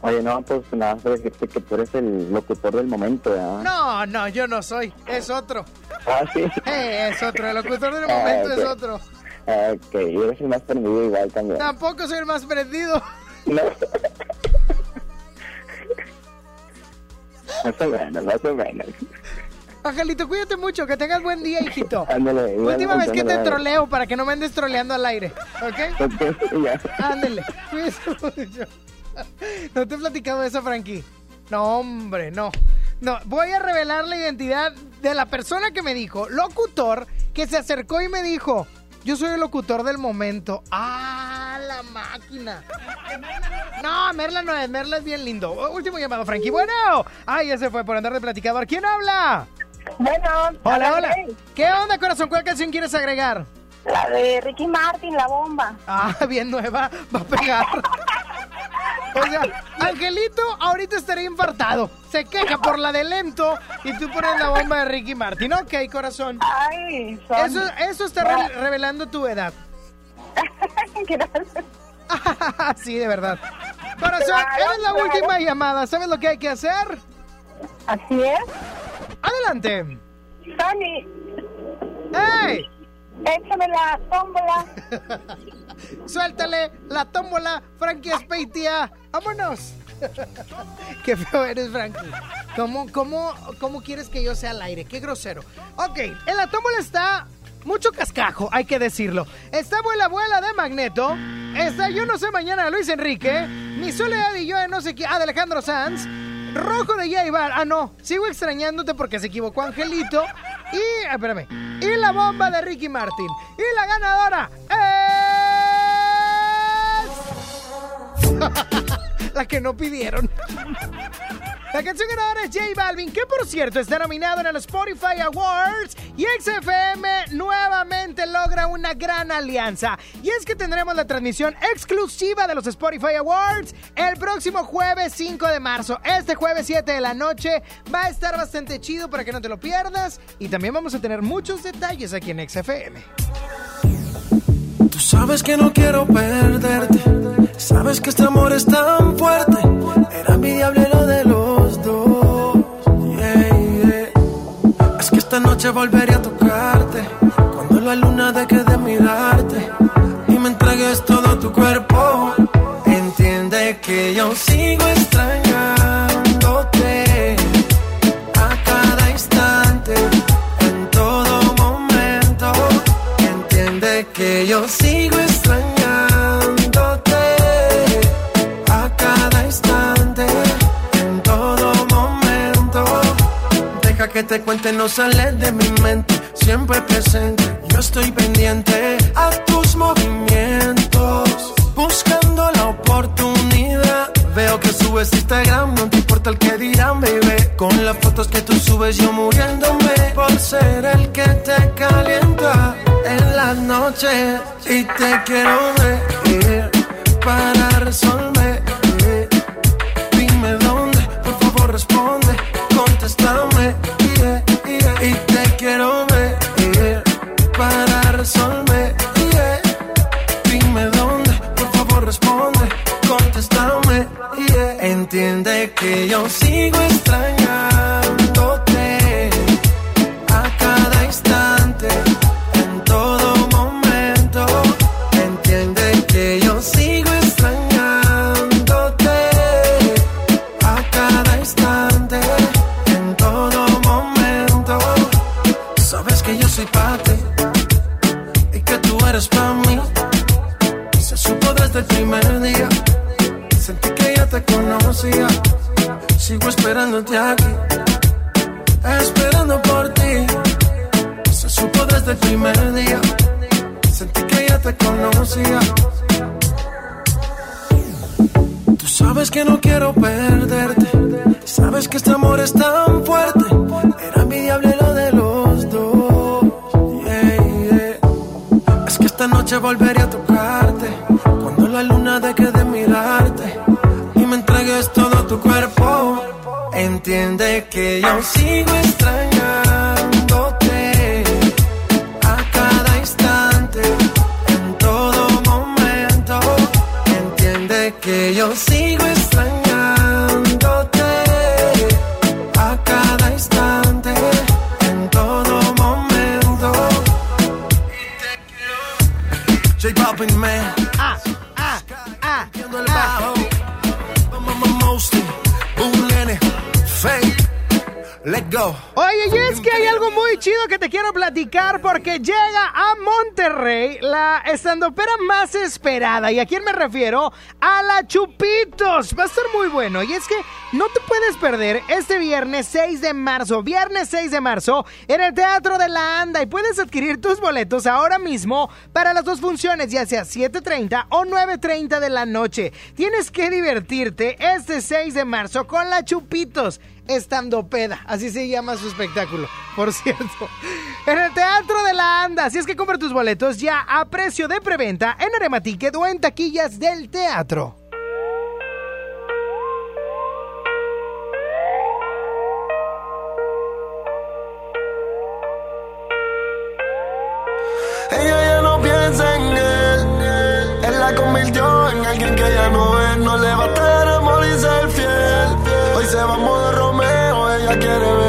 Oye, no, pues nada decirte que tú eres el locutor del momento, ¿verdad? No, no, yo no soy, es otro. Ah, sí. Eh, es otro, el locutor del Ah, momento es ok. otro. Ok, yo eres el más perdido igual también. Tampoco soy el más prendido. No. (laughs) Más o menos, más o menos. Angelito, cuídate mucho, que tengas buen día, hijito. (laughs) Ándale, Última vez que te troleo para que no me andes troleando al aire, ¿ok? (laughs) Ándale, cuídate mucho. (laughs) ¿No te he platicado eso, Frankie? No, hombre, no. No, voy a revelar la identidad de la persona que me dijo, locutor, que se acercó y me dijo, yo soy el locutor del momento. ¡Ah, la máquina! No, Merla no es, Merla es bien lindo. Último llamado, Frankie. Bueno, ay, ya se fue por andar de platicador. ¿Quién habla? Bueno, Hola, hola. ¿Qué onda, corazón? ¿Cuál canción quieres agregar? La de Ricky Martin, La Bomba. Ah, (laughs) bien nueva, va a pegar. (laughs) O sea, Angelito ahorita estaría infartado. Se queja por la de lento y tú pones la bomba de Ricky Martin. Ok, corazón. Ay, Eso, eso está re- revelando tu edad. (laughs) sí, de verdad. Corazón, Claro, eres la claro. última llamada. ¿Sabes lo que hay que hacer? Así es. Adelante. Tony. ¡Ey! Échame la tómbola. (laughs) Suéltale la tómbola, Frankie Speitia. ¡Vámonos! (laughs) Qué feo eres, Frankie. ¿Cómo, cómo, ¿Cómo quieres que yo sea al aire? Qué grosero. Ok, en la tómbola está mucho cascajo, hay que decirlo. Está Abuela Abuela de Magneto. Está Yo no sé mañana Luis Enrique. Mi Soledad y yo de no sé qué. Ah, de Alejandro Sanz. Rojo de J Bar. Ah, no. Sigo extrañándote porque se equivocó Angelito. Y, ah, espérame. Y la bomba de Ricky Martin. Y la ganadora es... (laughs) la que no pidieron. (laughs) La canción ganadora es J Balvin, que por cierto está nominado en el Spotify Awards y XFM nuevamente logra una gran alianza. Y es que tendremos la transmisión exclusiva de los Spotify Awards el próximo jueves 5 de marzo. Este jueves 7 de la noche va a estar bastante chido para que no te lo pierdas. Y también vamos a tener muchos detalles aquí en XFM. Tú sabes que no quiero perderte. Sabes que este amor es tan fuerte. Era envidiable lo de noche volveré a tocarte. Cuando la luna deje de mirarte. Y me entregues todo tu cuerpo. Entiende que yo sigo extrañándote. No sale de mi mente, siempre presente. Yo estoy pendiente a tus movimientos, buscando la oportunidad. Veo que subes Instagram, no te importa el que dirán, baby. Con las fotos que tú subes, yo muriéndome por ser el que te calienta en las noches. Y te quiero ver para resolver. Entiende que ¿Y a quién me refiero? A la Chupitos. Va a estar muy bueno. Y es que no te puedes perder este viernes 6 de marzo, viernes 6 de marzo, en el Teatro de la Anda. Y puedes adquirir tus boletos ahora mismo para las dos funciones, ya sea 7.30 o 9.30 de la noche. Tienes que divertirte este 6 de marzo con la Chupitos estando peda. Así se llama su espectáculo por cierto, en el Teatro de la Anda. Si es que compra tus boletos ya a precio de preventa en Arematike o en taquillas del teatro. Ella ya no piensa en él, él la convirtió en alguien que ya no es. No le va a estar amor y ser fiel. Hoy se va a modo Romeo, ella quiere ver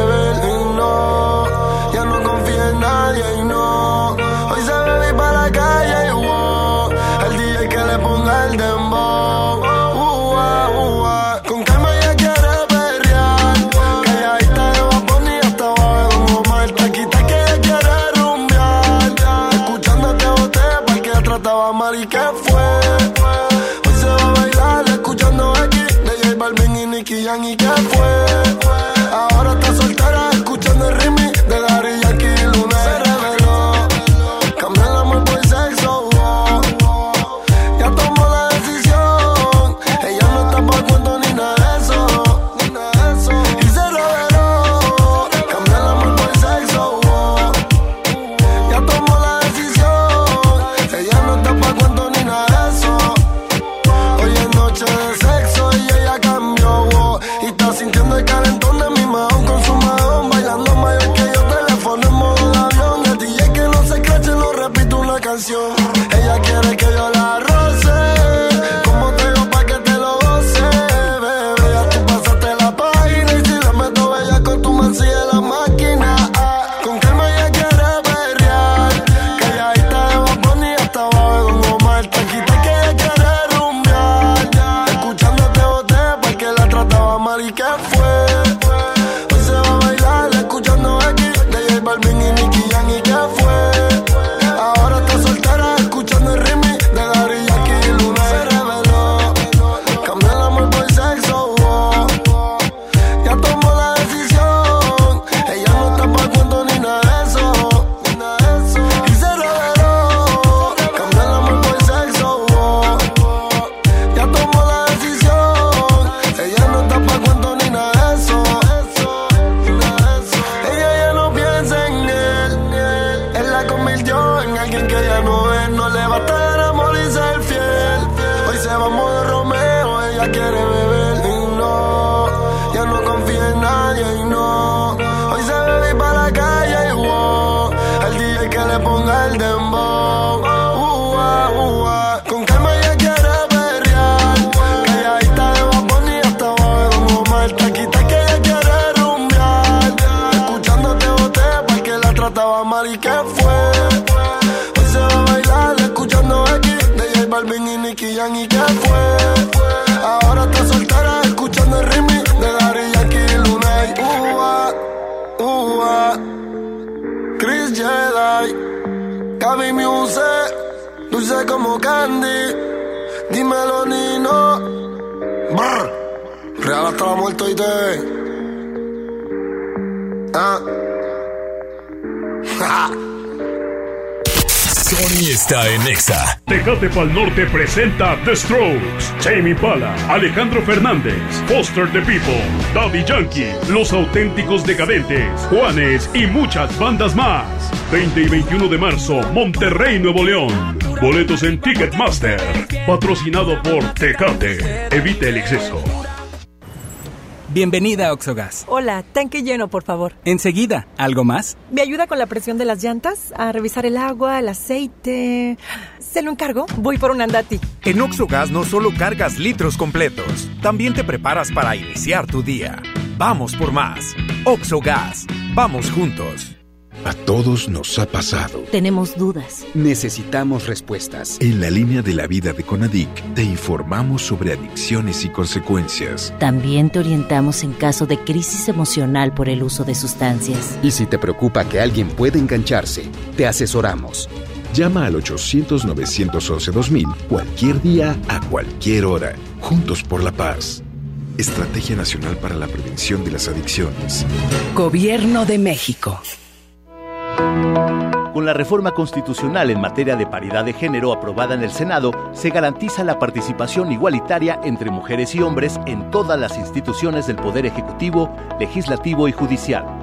Al Norte presenta The Strokes, Jamie Pala, Alejandro Fernández, Foster the People, Daddy Yankee, Los Auténticos Decadentes, Juanes y muchas bandas más. 20 y 21 de marzo, Monterrey, Nuevo León. Boletos en Ticketmaster. Patrocinado por Tecate. Evite el exceso. Bienvenida a Oxogas. Hola, tanque lleno, por favor. Enseguida, ¿algo más? ¿Me ayuda con la presión de las llantas? A revisar el agua, el aceite. ¿Se lo encargo? Voy por un andati. En OxoGas no solo cargas litros completos, también te preparas para iniciar tu día. Vamos por más. OxoGas, vamos juntos. A todos nos ha pasado. Tenemos dudas. Necesitamos respuestas. En la línea de la vida de Conadic te informamos sobre adicciones y consecuencias. También te orientamos en caso de crisis emocional por el uso de sustancias. Y si te preocupa que alguien pueda engancharse, te asesoramos. Llama al 800-911-2000 cualquier día, a cualquier hora. Juntos por la paz. Estrategia Nacional para la Prevención de las Adicciones. Gobierno de México. Con la reforma constitucional en materia de paridad de género aprobada en el Senado, se garantiza la participación igualitaria entre mujeres y hombres en todas las instituciones del Poder Ejecutivo, Legislativo y Judicial.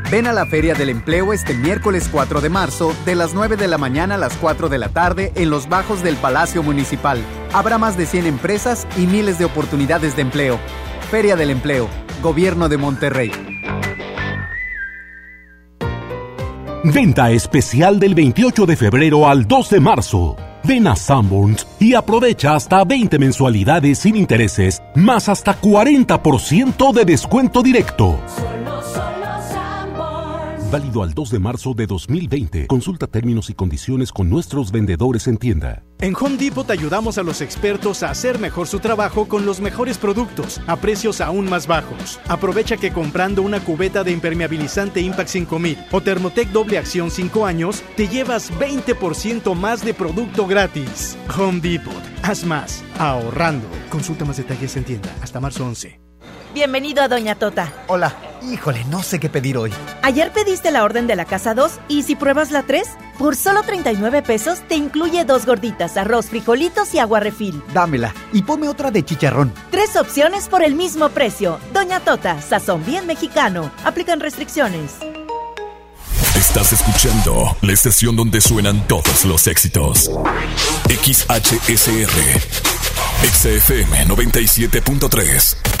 Ven a la Feria del Empleo este miércoles 4 de marzo, de las 9 de la mañana a las 4 de la tarde, en los bajos del Palacio Municipal. Habrá más de 100 empresas y miles de oportunidades de empleo. Feria del Empleo, Gobierno de Monterrey. Venta especial del 28 de febrero al 2 de marzo. Ven a Sanborns y aprovecha hasta 20 mensualidades sin intereses, más hasta 40% de descuento directo. Válido al 2 de marzo de 2020. Consulta términos y condiciones con nuestros vendedores en tienda. En Home Depot ayudamos a los expertos a hacer mejor su trabajo con los mejores productos a precios aún más bajos. Aprovecha que comprando una cubeta de impermeabilizante Impact 5000 o Thermotec doble acción 5 años, te llevas 20% más de producto gratis. Home Depot. Haz más ahorrando. Consulta más detalles en tienda hasta marzo 11. Bienvenido a Doña Tota. Hola. Híjole, no sé qué pedir hoy. Ayer pediste la orden de la casa 2 y si pruebas la 3, por solo 39 pesos te incluye dos gorditas, arroz, frijolitos y agua refil. Dámela y ponme otra de chicharrón. Tres opciones por el mismo precio. Doña Tota, sazón bien mexicano. Aplican restricciones. Estás escuchando la estación donde suenan todos los éxitos. XHSR. XFM 97.3.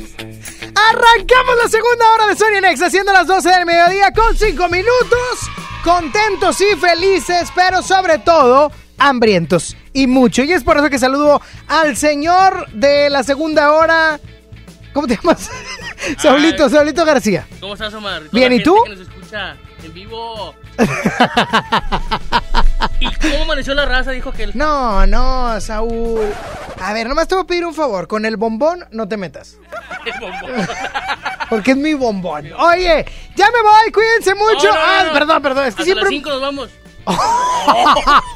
Arrancamos la segunda hora de Sony Next, haciendo las 12 del mediodía con 5 minutos. Contentos y felices, pero sobre todo hambrientos y mucho. Y es por eso que saludo al señor de la segunda hora. ¿Cómo te llamas? (laughs) Saulito, Saulito García. ¿Cómo estás, Omar? Bien, ¿y tú? Que nos escucha en vivo. ¿Y cómo amaneció la raza? Dijo que él. No, no, Saúl. A ver, nomás te voy a pedir un favor. Con el bombón no te metas. (laughs) El bombón. Porque es mi bombón. Oye, ya me voy, cuídense mucho. No, no, no, no. perdón, perdón. Es que Hasta siempre. las 5 nos vamos. (laughs)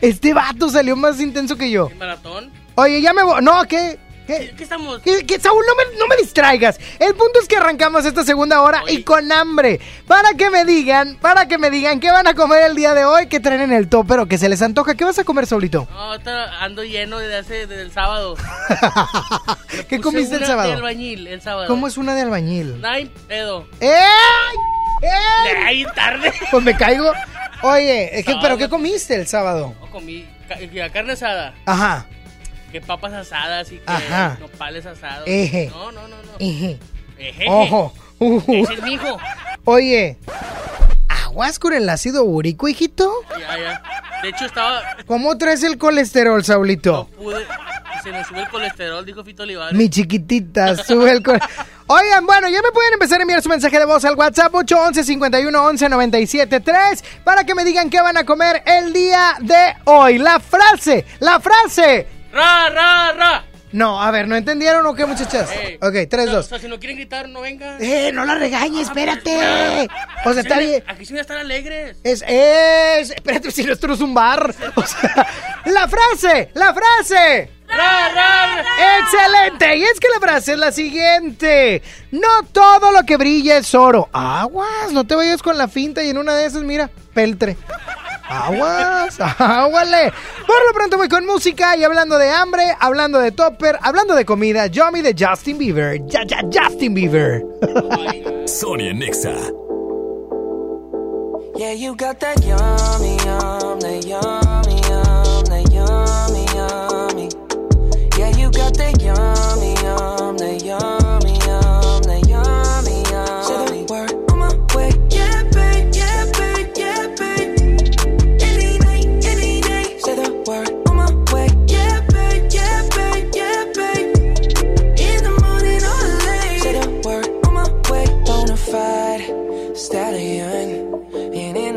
Este vato salió más intenso que yo. ¿El maratón? Oye, ya me voy. No, ¿qué? ¿Qué? ¿Qué estamos? ¿Qué, qué, Saúl, no me, no me distraigas. El punto es que arrancamos esta segunda hora y con hambre. Para que me digan, para que me digan qué van a comer el día de hoy, qué traen en el tope o que se les antoja. ¿Qué vas a comer, Saulito? No, ando lleno desde hace desde el sábado. (laughs) ¿Qué comiste el sábado? de albañil el sábado. ¿Cómo es una de albañil? Ay, pedo. ¡Ey! ¡Ey! Ay, tarde. Pues me caigo. Oye. ¿pero qué comiste el sábado? No, comí ca- carne asada. Ajá. Que papas asadas y que Ajá. nopales asados. Eje. No, no, no, no. Eje. Eje. Ojo. Uh. Ese es mi hijo. Oye, ¿aguas con el ácido úrico, hijito? Ya, ya. De hecho, estaba. ¿Cómo traes el colesterol, Saulito? Pude. Se me sube el colesterol, dijo Fito Olivares. Mi chiquitita, sube el col- (laughs) Oigan, bueno, ya me pueden empezar a enviar su mensaje de voz al WhatsApp 811 51 11 97 3 para que me digan qué van a comer el día de hoy. La frase, la frase. ¡Ra, ra, ra! No, a ver, ¿no entendieron o qué, muchachas? Ey. Ok, 3, No, 2. O sea, si no quieren gritar, no vengan. Eh, no la regañes, espérate. O sea, está Aquí sí- bien. Aquí sí van a estar alegres. Es, es, espérate, si nuestro es un bar. O sea, la frase, la frase. Excelente. Y es que la frase es la siguiente. No todo lo que brilla es oro. Aguas, no te vayas con la finta y en una de esas, mira, peltre. Aguas, aguale. Por lo pronto voy con música y hablando de hambre, hablando de topper, hablando de comida, Yomi de Justin Bieber. Ya, ya, Justin Bieber. Sonia Nexa. Yeah, you got that yummy, yum, that yummy, yum, that yummy, yummy. Yeah, you got that yummy,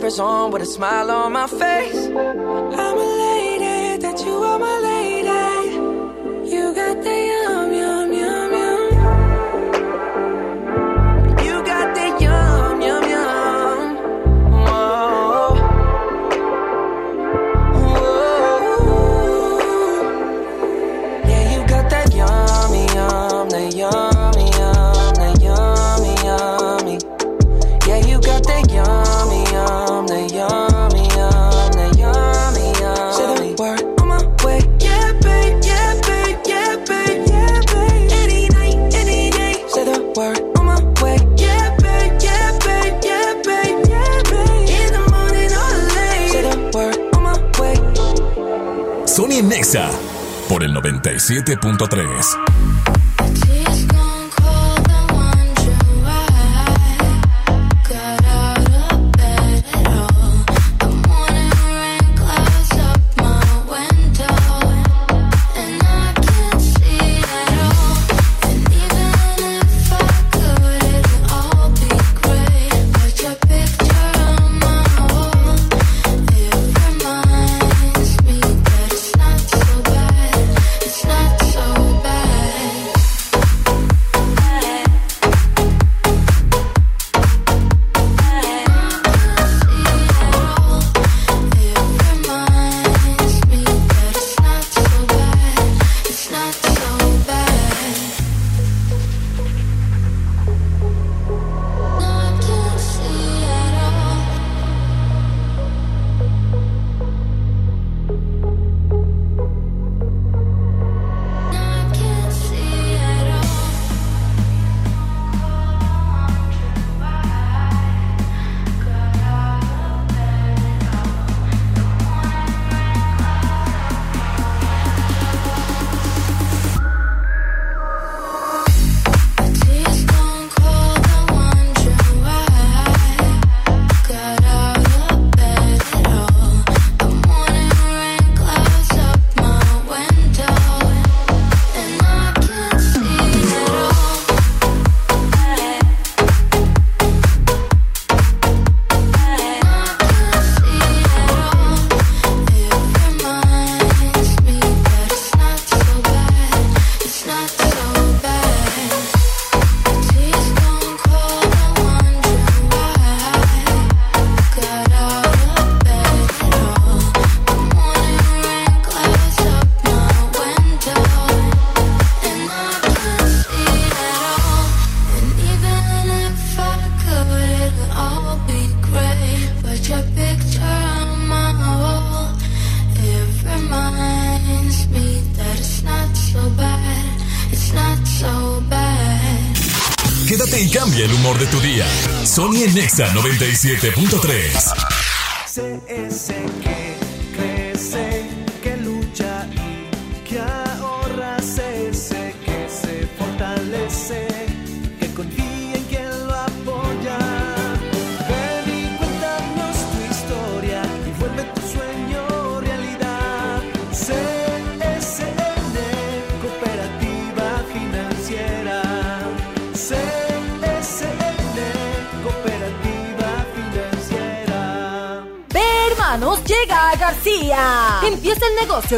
slippers on with a smile on my face. I'm elated that you are my lady. Por el 97.3. Nexa 97.3.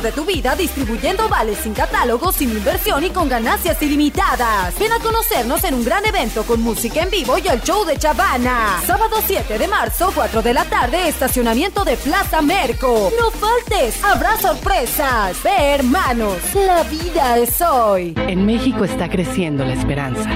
de tu vida distribuyendo vales sin catálogo, sin inversión y con ganancias ilimitadas. Ven a conocernos en un gran evento con música en vivo y el show de Chavana. Sábado 7 de marzo, 4 de la tarde, estacionamiento de Plaza Merco. No habrá sorpresas. Ve, hermanos, la vida es hoy. En México está creciendo la esperanza,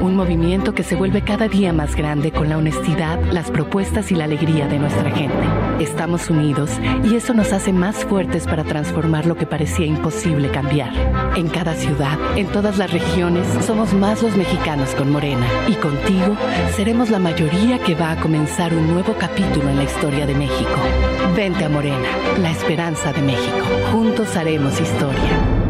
un movimiento que se vuelve cada día más grande con la honestidad, las propuestas y la alegría de nuestra gente. Estamos unidos y eso nos hace más fuertes para transformar lo que parecía imposible cambiar. En cada ciudad, en todas las regiones, somos más los mexicanos con Morena y contigo seremos la mayoría que va a comenzar un nuevo capítulo en la historia de México. Vente a Morena, la esperanza de México. Juntos haremos historia.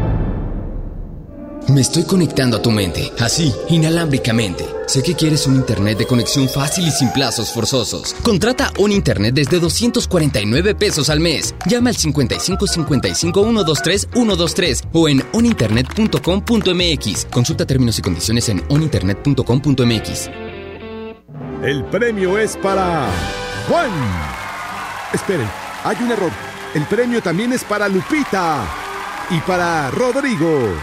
Me estoy conectando a tu mente, así, inalámbricamente. Sé que quieres un internet de conexión fácil y sin plazos forzosos. Contrata un internet desde 249 pesos al mes. Llama al 55 55 123 123 o en oninternet.com.mx. Consulta términos y condiciones en oninternet.com.mx. El premio es para Juan. Esperen, hay un error. El premio también es para Lupita y para Rodrigo.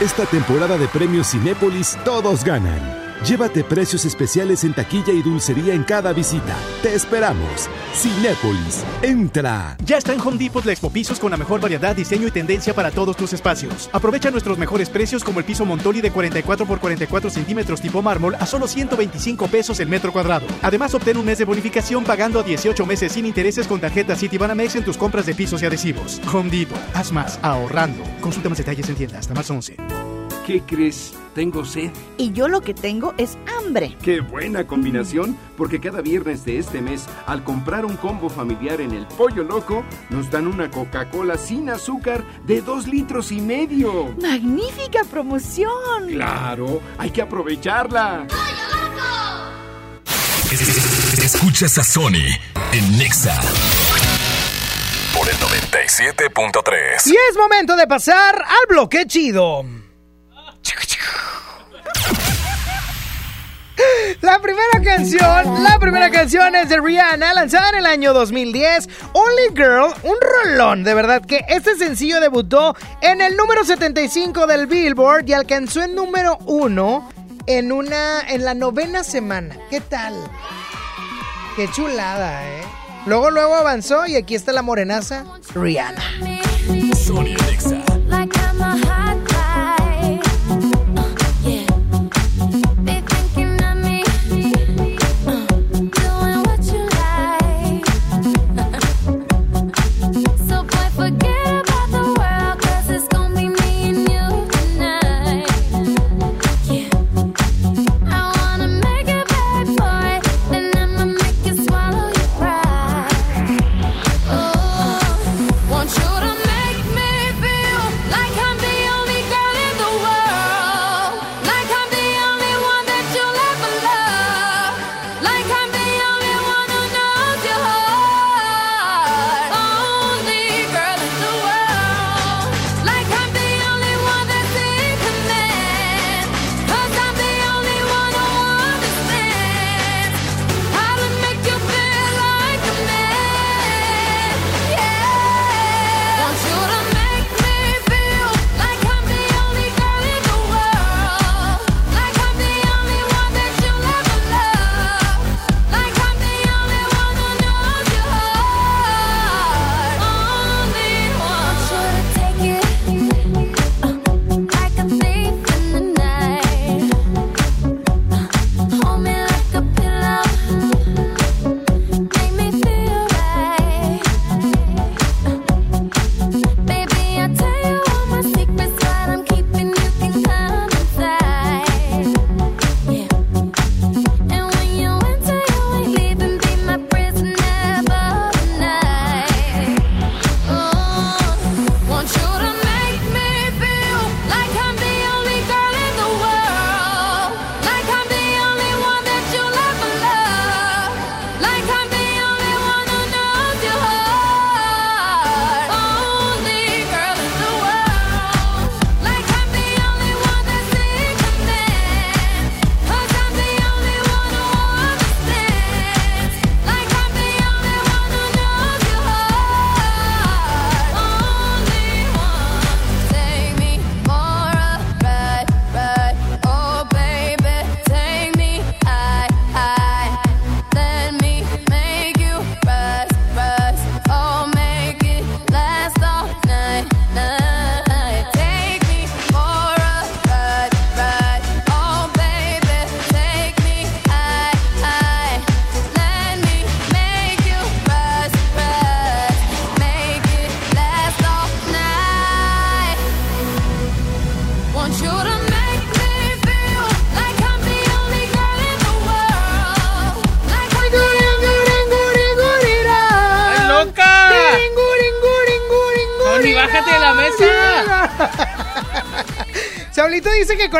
Esta temporada de premios Cinépolis todos ganan. Llévate precios especiales en taquilla y dulcería en cada visita. Te esperamos. Cinépolis, entra. Ya está en Home Depot la Expo Pisos con la mejor variedad, diseño y tendencia para todos tus espacios. Aprovecha nuestros mejores precios como el piso Montoli de 44 por 44 centímetros tipo mármol a solo 125 pesos el metro cuadrado. Además, obtén un mes de bonificación pagando a 18 meses sin intereses con tarjeta Citibanamex en tus compras de pisos y adhesivos. Home Depot, haz más, ahorrando. Consulta más detalles en tienda hasta marzo 11. ¿Qué crees? Tengo sed. Y yo lo que tengo es hambre. Qué buena combinación, porque cada viernes de este mes, al comprar un combo familiar en el Pollo Loco, nos dan una Coca-Cola sin azúcar de dos litros y medio. ¡Magnífica promoción! Claro, hay que aprovecharla. Escuchas a Sony en Nexa por el 97.3. Y es momento de pasar al bloque chido. La primera canción, la primera canción es de Rihanna, lanzada en el año 2010, Only Girl, un rolón, de verdad que este sencillo debutó en el número 75 del Billboard y alcanzó el número 1 en una en la novena semana. ¿Qué tal? Qué chulada, ¿eh? Luego luego avanzó y aquí está la morenaza Rihanna.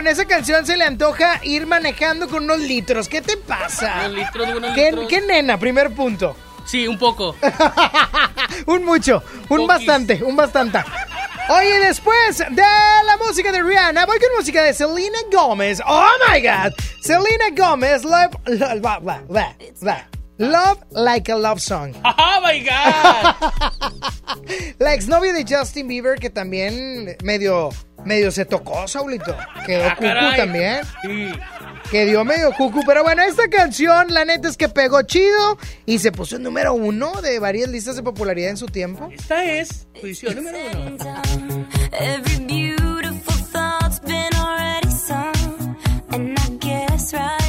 Con esa canción se le antoja ir manejando con unos litros. ¿Qué te pasa? Unos litros, unos ¿Qué, litros. qué nena? Primer punto. Sí, un poco. (laughs) un mucho, un bastante, un bastante. Oye, después de la música de Rihanna, voy con música de Selena Gomez. Oh my God, Selena Gomez, Love, love, love, love, love, love like a love song. (laughs) Oh my God. La exnovia de Justin Bieber, que también medio, medio se tocó, Saulito. Quedó Ah, cucu caray. también. Sí. Que dio medio cucu. Pero bueno, esta canción, la neta es que pegó chido y se puso en número uno de varias listas de popularidad en su tiempo. Esta es posición número uno. Every beautiful thought's been already sung. And I guess right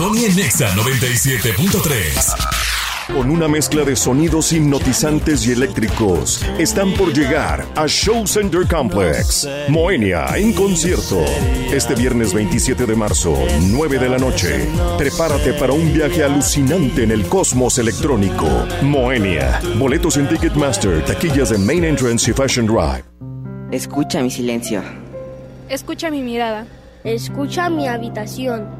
Sony en Nexa 97.3. Con una mezcla de sonidos hipnotizantes y eléctricos, están por llegar a Show Center Complex. Moenia en concierto. Este viernes 27 de marzo, 9 de la noche. Prepárate para un viaje alucinante en el cosmos electrónico. Moenia. Boletos en Ticketmaster, taquillas de Main Entrance y Fashion Drive. Escucha mi silencio. Escucha mi mirada. Escucha mi habitación.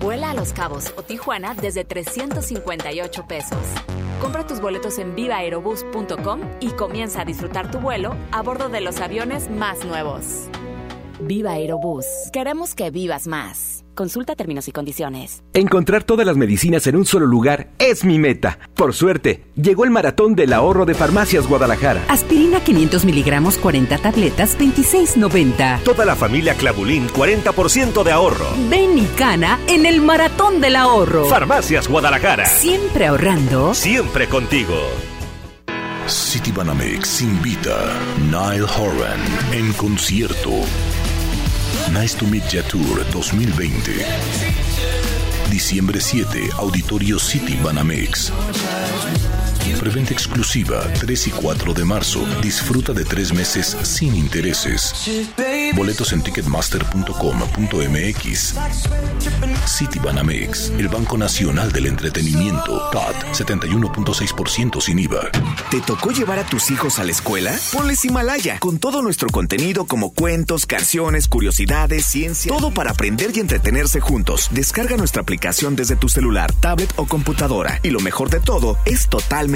Vuela a Los Cabos o Tijuana desde 358 pesos. Compra tus boletos en vivaerobus.com y comienza a disfrutar tu vuelo a bordo de los aviones más nuevos. Viva Aerobús. Queremos que vivas más. Consulta términos y condiciones. Encontrar todas las medicinas en un solo lugar es mi meta. Por suerte, llegó el maratón del ahorro de Farmacias Guadalajara. Aspirina 500 miligramos, 40 tabletas, 26.90. Toda la familia Clavulín, 40% de ahorro. Ven y cana en el maratón del ahorro. Farmacias Guadalajara. Siempre ahorrando. Siempre contigo. City Banamex invita Nile Horan en concierto. Nice to Meet Ya Tour 2020. Diciembre 7, Auditorio City Banamex. Preventa exclusiva 3 y 4 de marzo. Disfruta de tres meses sin intereses. Boletos en ticketmaster.com.mx. City Banamex, el Banco Nacional del Entretenimiento. TAT 71.6% sin IVA. ¿Te tocó llevar a tus hijos a la escuela? Ponles Himalaya, con todo nuestro contenido como cuentos, canciones, curiosidades, ciencia, todo para aprender y entretenerse juntos. Descarga nuestra aplicación desde tu celular, tablet o computadora. Y lo mejor de todo, es totalmente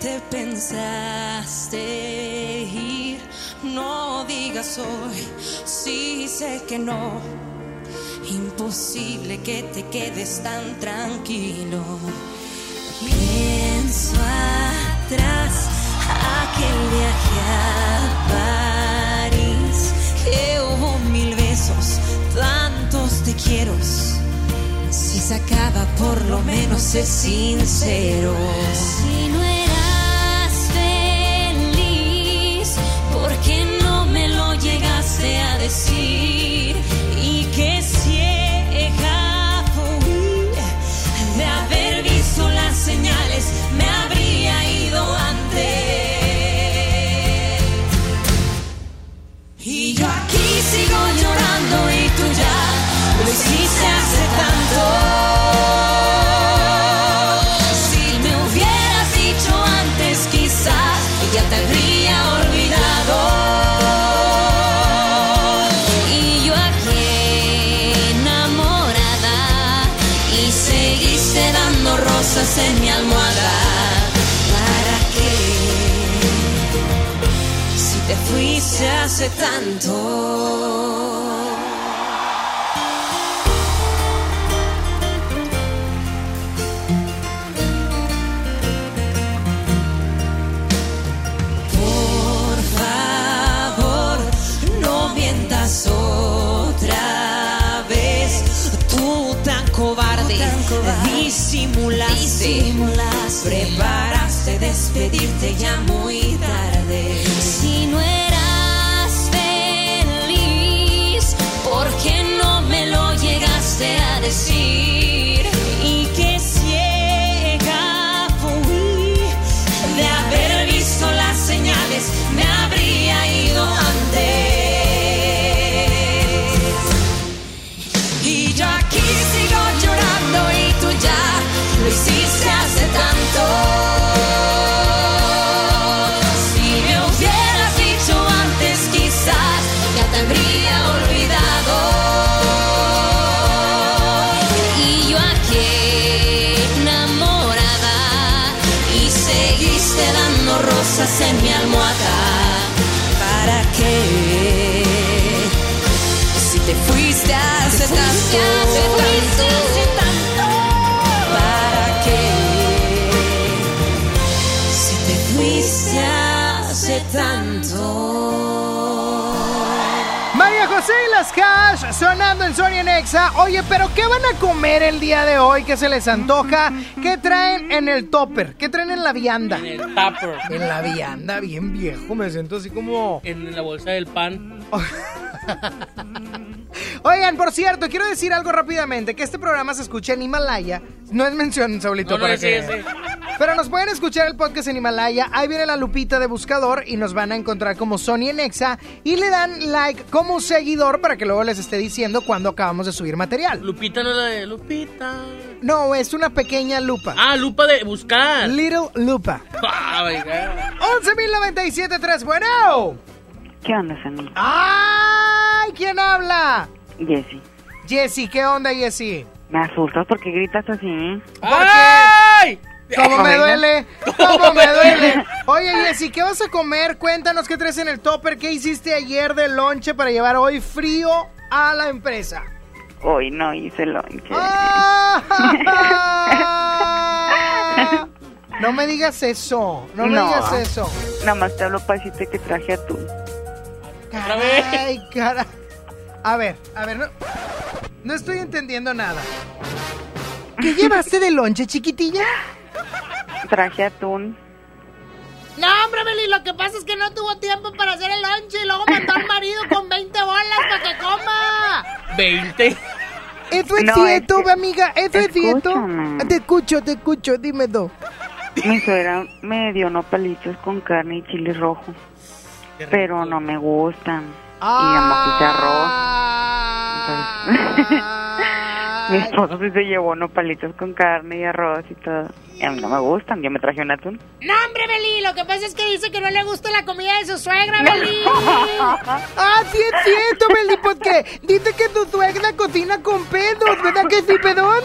Te pensaste ir? No digas hoy, sí sé que no. Imposible que te quedes tan tranquilo. Pienso atrás, aquel viaje a París, que hubo mil besos, tantos te quiero. Si se acaba, por lo menos sé sincero. Si no eras decir? Y que ciega fui de haber visto las señales, me habría ido antes. Y yo aquí sigo llorando y tú ya lo hiciste hace tanto. Hace tanto. Por favor, no mientas otra vez. Tú tan Disimulaste, preparaste despedirte ya muy llegaste a Cash sonando en Sony Nexa. Oye, pero ¿qué van a comer el día de hoy? ¿Qué se les antoja? ¿Qué traen en el topper? ¿Qué traen en la vianda? En el tupper. En la vianda, bien viejo. Me siento así como. En la bolsa del pan. (laughs) (laughs) Oigan, por cierto, quiero decir algo rápidamente: que este programa se escucha en Himalaya. No es mención, Saulito, No, no, para sí, que. sí. Pero nos pueden escuchar el podcast en Himalaya. Ahí viene la lupita de buscador y nos van a encontrar como Sony en Exa. Y le dan like como seguidor para que luego les esté diciendo cuando acabamos de subir material. Lupita no es la de Lupita. No, es una pequeña lupa. Ah, lupa de buscar. Little lupa. (laughs) Oiga. 11.097.3, bueno. ¿Qué onda, Sammy? ¡Ay! ¿Quién habla? Jessy. Jessy, ¿qué onda, Jessy? Me asustas porque gritas así. ¡Ay! ¿Cómo me duele? ¿Cómo me duele? Oye, Jessy, ¿qué vas a comer? Cuéntanos qué traes en el topper. ¿Qué hiciste ayer de lonche para llevar hoy frío a la empresa? Hoy no hice lonche. ¡Ah! (laughs) No me digas eso. No me digas eso. Nada más te hablo para decirte que traje atún. Caray, cara. A ver, a ver, no, no estoy entendiendo nada. ¿Qué (laughs) llevaste de lonche, chiquitilla? Traje atún. No, hombre, Beli, lo que pasa es que no tuvo tiempo para hacer el lonche y luego mandó al marido con 20 bolas para que coma. 20. Eso es No, cierto, es que- amiga, eso es cierto. Te escucho, te escucho, dime dos. Mi suegra me dio nopalitos con carne y chile rojo. Pero no me gustan. Y además hice arroz. (laughs) (laughs) Mi esposo sí se llevó nopalitos con carne y arroz y todo. Y a mí no me gustan. Yo me traje un atún. No, hombre, Beli, lo que pasa es que dice que no le gusta la comida de su suegra, (laughs) Beli. ah, sí es cierto, Beli, porque dice que tu suegra cocina con pedos, ¿verdad que sí, pedón?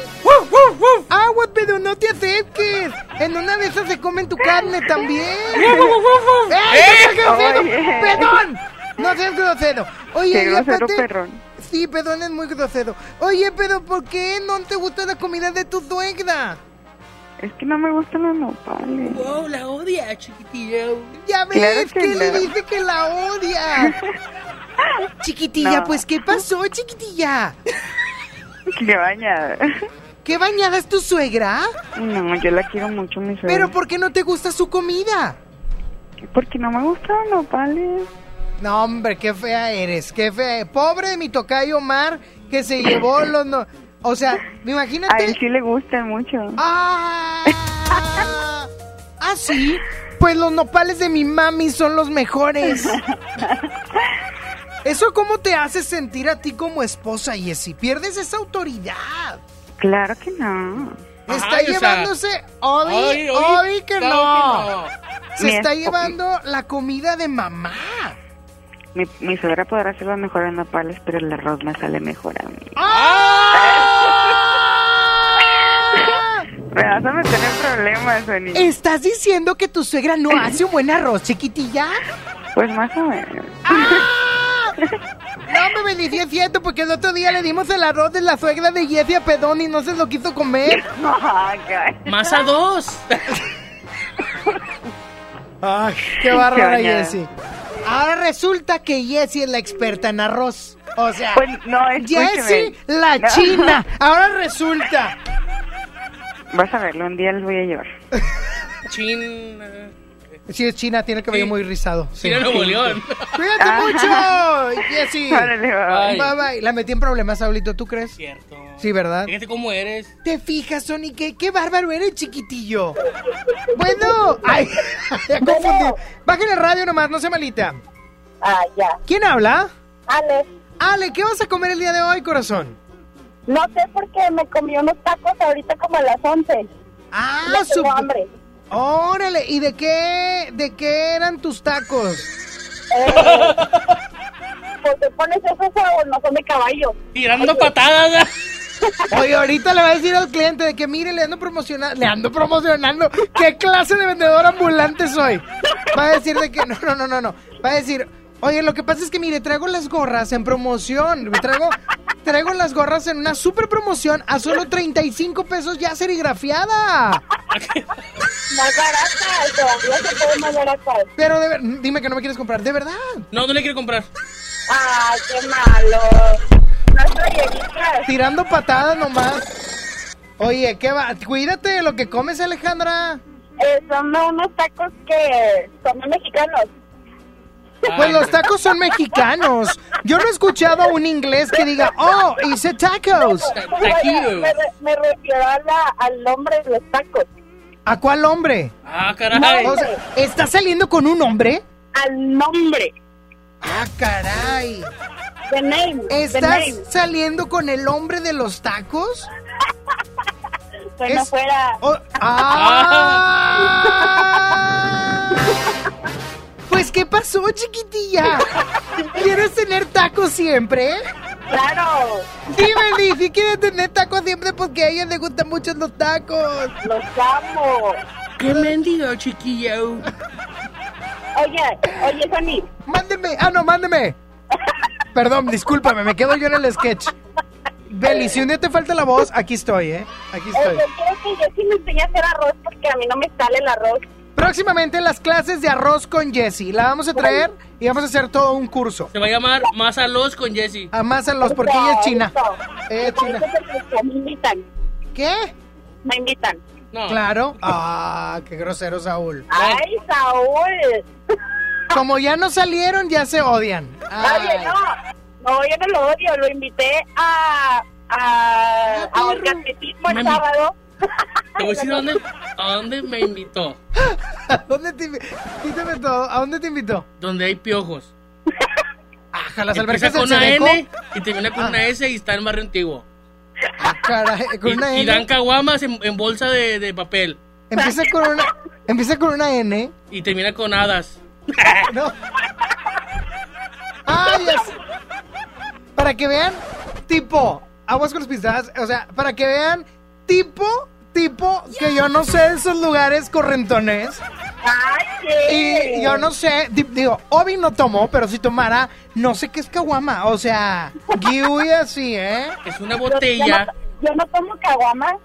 Agua, pero no te acerques. En una de esas se comen tu carne también. ¡Ey, no seas grosero! Oye. ¡Pedón! No seas grosero. Oye, Qué y grosero, aparte- perrón. Sí, pedón es muy grosero. Oye, pero ¿por qué no te gusta la comida de tu suegra? Es que no me gustan los nopales. Wow, la odia, chiquitilla. Ya ves Claro que, que le no. dice que la odia. (laughs) chiquitilla, No. pues ¿qué pasó, chiquitilla? Qué bañada. ¿Qué bañada es tu suegra? No, yo la quiero mucho, mi suegra. Pero ¿por qué no te gusta su comida? Porque no me gustan los nopales. No, hombre, qué fea eres, qué fea. Pobre de mi tocayo Omar que se llevó los... No... O sea, imagínate... A él sí le gustan mucho. ¡Ah! ¿Ah, sí? Pues los nopales de mi mami son los mejores. (laughs) ¿Eso cómo te hace sentir a ti como esposa, Jessie? Pierdes esa autoridad. Claro que no. Está llevándose... Obi, Obi, Obi, Obi, que claro no. que Se Mi está llevando la comida de mamá. Mi, mi suegra podrá hacer los mejores nopales, pero el arroz me sale mejor a mí. (laughs) Me vas a meter en problemas, Sony. ¿Estás diciendo que tu suegra no hace un buen arroz, chiquitilla? Pues más o menos. No me bendicí, es cierto, porque el otro día le dimos el arroz de la suegra de Jessie a Pedón y no se lo quiso comer. (laughs) Más a dos. (laughs) Ay, qué bárbara. Jessie. Ahora resulta que Jessie es la experta en arroz. O sea, Pues no. Jessie la No. china. (laughs) Ahora resulta. Vas a verlo, un día les voy a llevar. China. Sí, es China, tiene el cabello muy rizado. Sí. China Nuevo León. ¡Cuídate Ajá. mucho! Jessy. Bye, bye. La metí en problemas, Saulito, ¿tú crees? Cierto. Sí, ¿verdad? Fíjate cómo eres. ¿Te fijas, Sony? ¿Qué, qué bárbaro eres, chiquitillo? Bueno. (laughs) Ay, ya confundí. El radio nomás, no sea malita. Ah, ya. ¿Quién habla? Ale. Ale, ¿qué vas a comer el día de hoy, corazón? No sé por qué me comí unos tacos ahorita como a las 11. Ah, su- hambre. Órale, ¿y de qué, de qué eran tus tacos? Eh, (laughs) pues te pones esos o no son de caballo. Tirando patadas. Oye, ahorita le va a decir al cliente de que mire, le ando promocionando, le ando promocionando. ¿Qué clase de vendedor ambulante soy? Va a decir de que no, no, no, no, no. Va a decir, oye, lo que pasa es que mire, traigo las gorras en promoción. Traigo, traigo las gorras en una super promoción a solo 35 pesos ya serigrafiada. Más baratas, todavía se pueden más baratas. Pero de ver- dime que no me quieres comprar, de verdad. No, no le quiero comprar. Ay, qué malo. No. Tirando patadas nomás. Oye, ¿qué va? Cuídate de lo que comes, Alejandra. Eh, son unos tacos que son mexicanos. Pues los tacos son mexicanos. Yo no he escuchado a un inglés que diga, oh, hice tacos. Me, me- me refiero a la- al nombre de los tacos. ¿A cuál hombre? Ah, caray. O sea, ¿Estás saliendo con un hombre? Al nombre. Ah, caray. The name. the ¿Estás name. saliendo con el hombre de los tacos? (laughs) Bueno, Es- fuera. Oh, ¡Ah! Pues, ¿qué pasó, chiquitilla? ¿Quieres tener tacos siempre? Claro. Dime, Liz, si quieres tener tacos siempre porque a ella le gustan mucho los tacos. Los amo. Qué mendigo, chiquillo. Oye, oye, Sony. Mándeme. Ah, no, mándeme. Perdón, discúlpame, me quedo yo en el sketch. Beli, si un día te falta la voz, aquí estoy, ¿eh? Aquí Eh, estoy. yo quiero que yo sí me enseñe a hacer arroz porque a mí no me sale el arroz. Próximamente las clases de arroz con Jessie. La vamos a traer y vamos a hacer todo un curso. Se va a llamar Más a los con Jesse. Amásalos porque ella es china. Ella es china. Me invitan. ¿Qué? Me invitan. No. Claro. Ah, qué grosero, Saúl. Ay, Saúl. Como ya no salieron, ya se odian. Ay. Oye, no. No, yo no lo odio. Lo invité a, a, a orgasmetismo el Mami. sábado. Te voy a decir dónde, a dónde me invitó. (laughs) ¿A dónde te invitó? Quítame todo. ¿A dónde te invitó? Donde hay piojos. (laughs) Ajá, las Empieza albercas con una. N y termina con Ah. una S y está en barrio antiguo. Caray, con Y, una y N. dan caguamas en, en bolsa de, de papel. Empieza con una, empieza con una N. Y termina con hadas. (laughs) No. Ay, es- Para que vean, tipo, aguas con los pistadas, o sea, para que vean, tipo, tipo, que yo no sé de esos lugares correntones. Ay, sí. Y yo no sé, di- digo, Obi no tomó, pero si tomara, no sé qué es caguama, o sea, y así, ¿eh? Es una Yo, botella. no, yo no tomo caguama.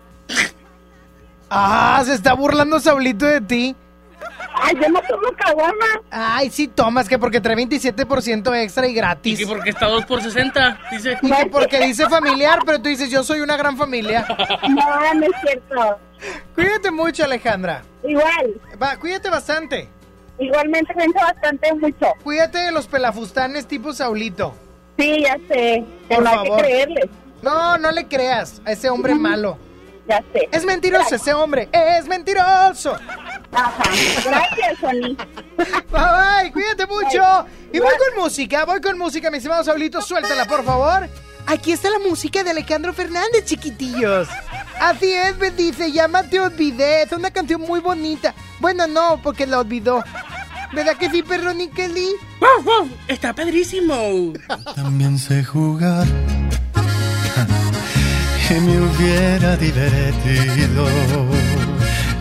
Ah, se está burlando Saulito de ti. Ay, yo no tomo caguama. Ay, sí tomas, que porque trae 27% extra y Y gratis. que porque está 2 por 60. Dice. Y que porque dice familiar, pero tú dices, yo soy una gran familia. No, no es cierto. Cuídate mucho, Alejandra. Igual. Va, cuídate bastante. Igualmente pienso bastante mucho. Cuídate de los pelafustanes tipo Saulito. Sí, ya sé. Por no hay que favor. creerle. No, no le creas a ese hombre malo. Ya sé. Es mentiroso ese hombre. Es mentiroso. Ajá. Gracias, Sony. Bye, bye, cuídate mucho. Y voy con música, voy con música, mis estimados Saulito. Suéltala, por favor. Aquí está la música de Alejandro Fernández, chiquitillos. Así es, bendice, llama Te Olvidé. Es una canción muy bonita. Bueno, no, porque la olvidó. ¿Verdad que sí, perro Kelly? ¡Wow, wow! Está padrísimo. También sé jugar (laughs) y me hubiera divertido.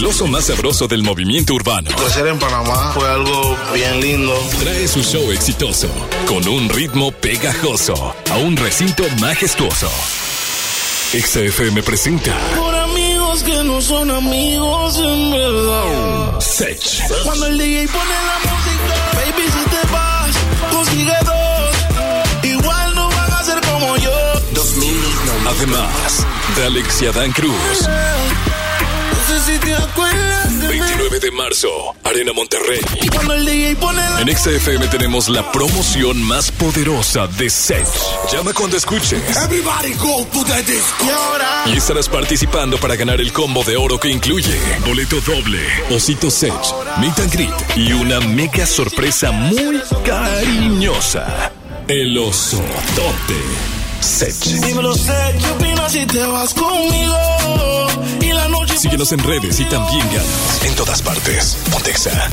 El oso más sabroso del movimiento urbano. Crecer en Panamá fue algo bien lindo. Trae su show exitoso con un ritmo pegajoso a un recinto majestuoso. XFM presenta Por amigos que no son amigos en verdad. Sech. Cuando el DJ pone la música, baby, si te vas, consigue dos. Igual no van a ser como yo. Además, de Alex y Adán Cruz. Sé si te acuerdas de mí. 29 de marzo, Arena Monterrey. Y cuando el DJ pone la En XFM tenemos la promoción más poderosa de Sech. Llama cuando escuches. Everybody go to the disco. Y ahora, Y estarás participando para ganar el combo de oro que incluye boleto doble, osito Sech, meet and greet y una mega sorpresa muy cariñosa. El oso tote Sech. dímelo, sé, ¿qué opinas si te vas conmigo? Y la noche Síguenos en redes y también ganas en todas partes. Pontexa.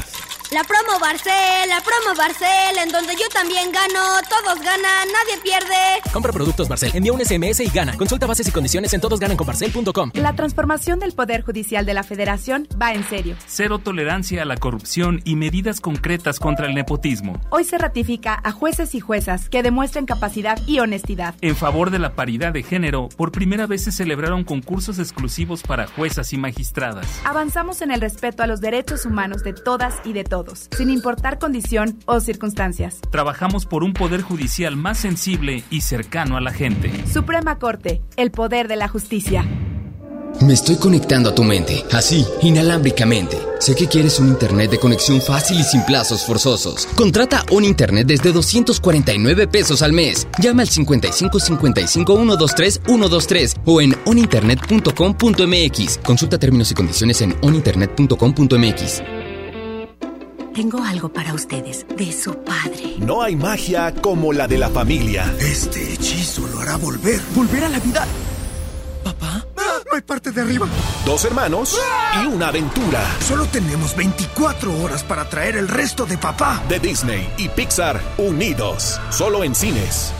La promo Barcel, la promo Barcel, en donde yo también gano, todos ganan, nadie pierde. Compra productos Barcel, envía un SMS y gana. Consulta bases y condiciones en todosgananconbarcel.com. La transformación del Poder Judicial de la Federación va en serio. Cero tolerancia a la corrupción y medidas concretas contra el nepotismo. Hoy se ratifica a jueces y juezas que demuestren capacidad y honestidad. En favor de la paridad de género, por primera vez se celebraron concursos exclusivos para juezas y magistradas. Avanzamos en el respeto a los derechos humanos de todas y de todos, sin importar condición o circunstancias. Trabajamos por un poder judicial más sensible y cercano a la gente. Suprema Corte, el poder de la justicia. Me estoy conectando a tu mente, así, inalámbricamente. Sé que quieres un internet de conexión fácil y sin plazos forzosos. Contrata un internet desde 249 pesos al mes. Llama al 55 55 123 123 o en oninternet.com.mx. Consulta términos y condiciones en oninternet.com.mx. Tengo algo para ustedes de su padre. No hay magia como la de la familia. Este hechizo lo hará volver. Volver a la vida. ¿Papá? No hay parte de arriba. Dos hermanos y una aventura. Solo tenemos 24 horas para traer el resto de papá. De Disney y Pixar unidos. Solo en cines.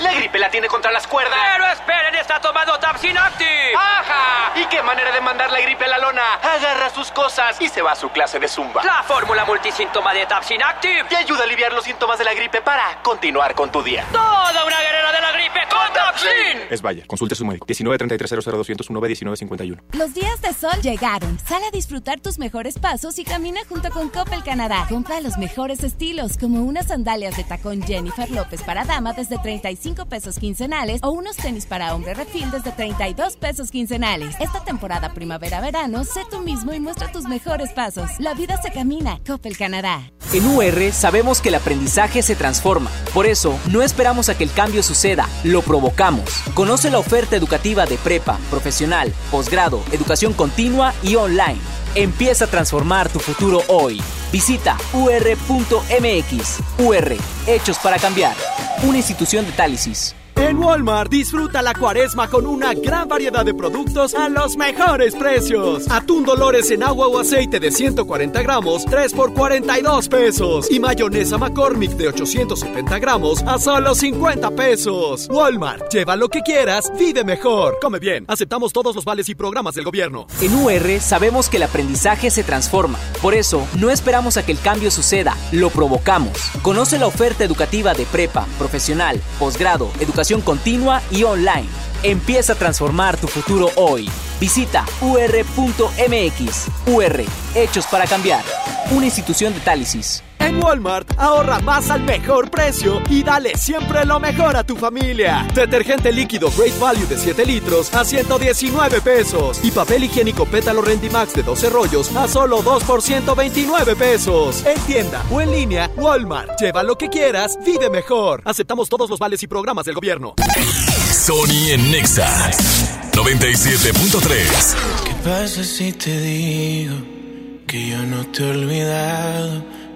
La gripe la tiene contra las cuerdas. Pero esperen, está tomando Tapsin Active. ¡Ajá! ¿Y qué manera de mandar la gripe a la lona? Agarra sus cosas y se va a su clase de zumba. La fórmula multisíntoma de Tapsin Active Te ayuda a aliviar los síntomas de la gripe para continuar con tu día. Toda una guerrera de la gripe con Tapsin. Es Bayer. Consulte a su médico. 19 33 00 201 19 51. Los días de sol llegaron. Sal a disfrutar tus mejores pasos y camina junto con Coppel Canadá. Compra los mejores estilos, como unas sandalias de tacón Jennifer López para dama desde 35 pesos quincenales o unos tenis para hombre refil desde 32 pesos quincenales. Esta temporada primavera-verano, sé tú mismo y muestra tus mejores pasos. La vida se camina. Coppel Canadá. En UR sabemos que el aprendizaje se transforma. Por eso, no esperamos a que el cambio suceda, lo provocamos. Conoce la oferta educativa de prepa, profesional, posgrado, educación continua y online. Empieza a transformar tu futuro hoy. Visita ur.mx. UR, Hechos para Cambiar. Una institución de Tálisis. En Walmart disfruta la cuaresma con una gran variedad de productos a los mejores precios. Atún Dolores en agua o aceite de 140 gramos, 3 por 42 pesos. Y mayonesa McCormick de 870 gramos a solo 50 pesos. Walmart, lleva lo que quieras, vive mejor. Come bien, aceptamos todos los vales y programas del gobierno. En UR sabemos que el aprendizaje se transforma. Por eso, no esperamos a que el cambio suceda, lo provocamos. Conoce la oferta educativa de prepa, profesional, posgrado, educación continua y online. Empieza a transformar tu futuro hoy. Visita ur.mx. UR, Hechos para Cambiar. Una institución de Tálisis. En Walmart, ahorra más al mejor precio y dale siempre lo mejor a tu familia. Detergente líquido Great Value de 7 litros a 119 pesos. Y papel higiénico Pétalo Rendimax de 12 rollos a solo 2 por 129 pesos. En tienda o en línea, Walmart. Lleva lo que quieras, vive mejor. Aceptamos todos los vales y programas del gobierno. Sony en Nexa 97.3. ¿Qué pasa si te digo que yo no te he olvidado?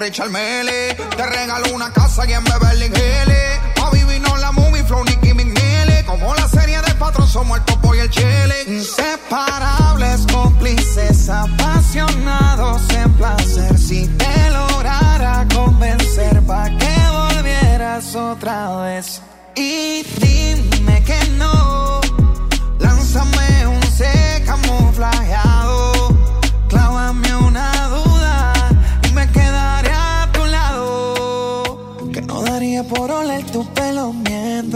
Richard Mele. Te regalo una casa y en Beverly Hills. Pa' vivirnos la movie, Flow, Nicky McNeely. Como la serie de patrón, somos el topo y el chile. Inseparables, cómplices, apasionados en placer. Si te lograra convencer, pa' que volvieras otra vez. Y dime que no. Lánzame un C camuflajeado.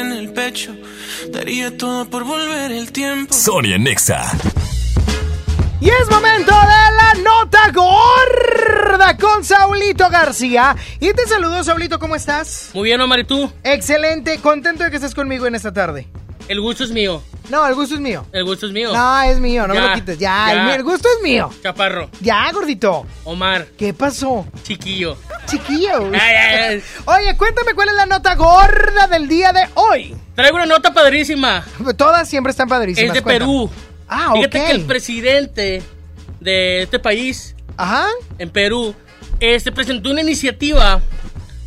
En el pecho. Daría todo por volver el tiempo. Sonia Nexa. Y es momento de la nota gorda con Saulito García. Y te saludo, Saulito, ¿cómo estás? Muy bien, Omar, ¿y tú? Excelente, contento de que estés conmigo en esta tarde. El gusto es mío. No, el gusto es mío. El gusto es mío. No, es mío, no me lo quites. Ya, ya. El, mío- el gusto es mío. Chaparro. Ya, gordito. Omar. ¿Qué pasó? Chiquillo. Chiquillo. (laughs) Ay, ay, ay. Oye, cuéntame cuál es la nota gorda del día de hoy. Traigo una nota padrísima. Todas siempre están padrísimas. Es de cuéntame. Perú. Ah, Fíjate ok. que el presidente de este país, Ajá. en Perú, este presentó una iniciativa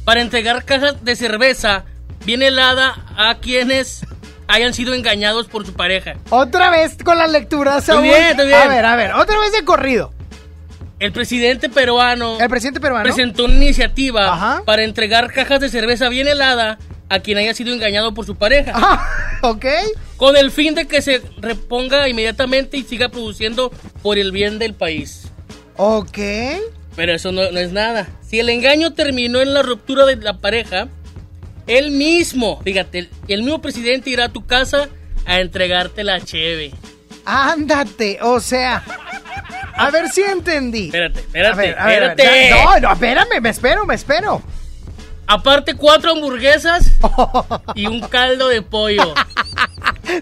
para entregar cajas de cerveza bien helada a quienes hayan sido engañados por su pareja. Otra vez con la lectura, Saúl. bien, estoy bien. A ver, a ver, otra vez de corrido. El presidente peruano El presidente peruano. presentó una iniciativa para entregar cajas de cerveza bien helada a quien haya sido engañado por su pareja. Ah, (laughs) ok. Con el fin de que se reponga inmediatamente y siga produciendo por el bien del país. Ok. Pero eso no, no es nada. Si el engaño terminó en la ruptura de la pareja, él mismo, fíjate, el, el mismo presidente irá a tu casa a entregarte la cheve. Ándate, o sea. A ver si entendí. Espérate, espérate, A ver, a ver, a ver. espérate. No, no, espérame, me espero, me espero. Aparte, cuatro hamburguesas (laughs) y un caldo de pollo.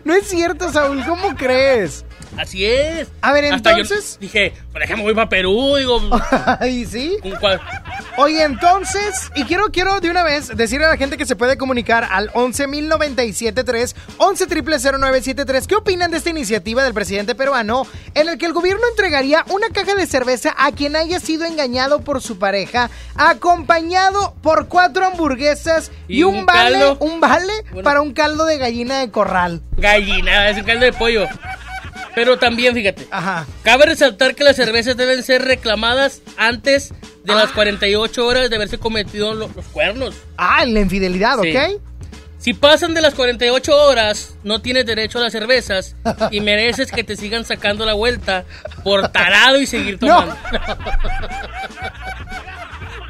No es cierto, Saúl, ¿cómo crees? Así es. A ver, Hasta entonces. dije, por ejemplo, voy para Perú, digo. (laughs) ¿Y sí? un Oye, entonces, y quiero, quiero de una vez decirle a la gente que se puede comunicar al 11.097.3, 11.000.973, ¿qué opinan de esta iniciativa del presidente peruano en el que el gobierno entregaría una caja de cerveza a quien haya sido engañado por su pareja, acompañado por cuatro hamburguesas y, Y un, un vale, caldo. un vale Bueno. para un caldo de gallina de corral? Gallina, es un caldo de pollo. Pero también, fíjate, Ajá. cabe resaltar que las cervezas deben ser reclamadas antes de las 48 horas de haberse cometido lo- los cuernos. Ah, la infidelidad, Sí. ¿ok? Si pasan de las 48 horas, no tienes derecho a las cervezas y (laughs) mereces que te sigan sacando la vuelta por tarado y seguir No. (laughs)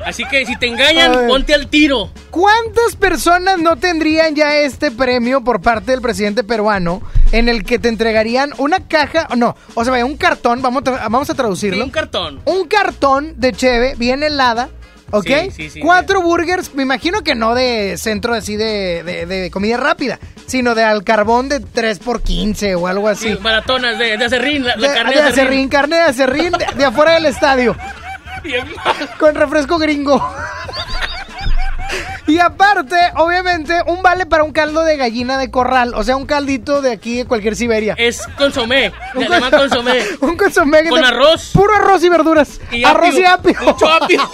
Así que si te engañan, ponte al tiro. ¿Cuántas personas no tendrían ya este premio por parte del presidente peruano en el que te entregarían una caja, no, o sea, vaya, un cartón, vamos a, vamos a traducirlo. Sí, un cartón. Un cartón de cheve bien helada, ¿ok? Sí, sí, sí. Cuatro burgers, me imagino que no de centro así de, de- de comida rápida, sino de al carbón de 3x15 o algo así. Sí, maratonas de, de acerrín, la, carne de de acerrín. acerrín, carne de acerrín de afuera del estadio. Bien Con refresco gringo. Y aparte, obviamente, un vale para un caldo de gallina de corral. O sea, un caldito de aquí de cualquier Siberia. Es consomé. Un llaman consomé. (laughs) Un consomé. que Con te- arroz. Puro arroz y verduras. Y arroz apio. y apio. Mucho apio. (laughs)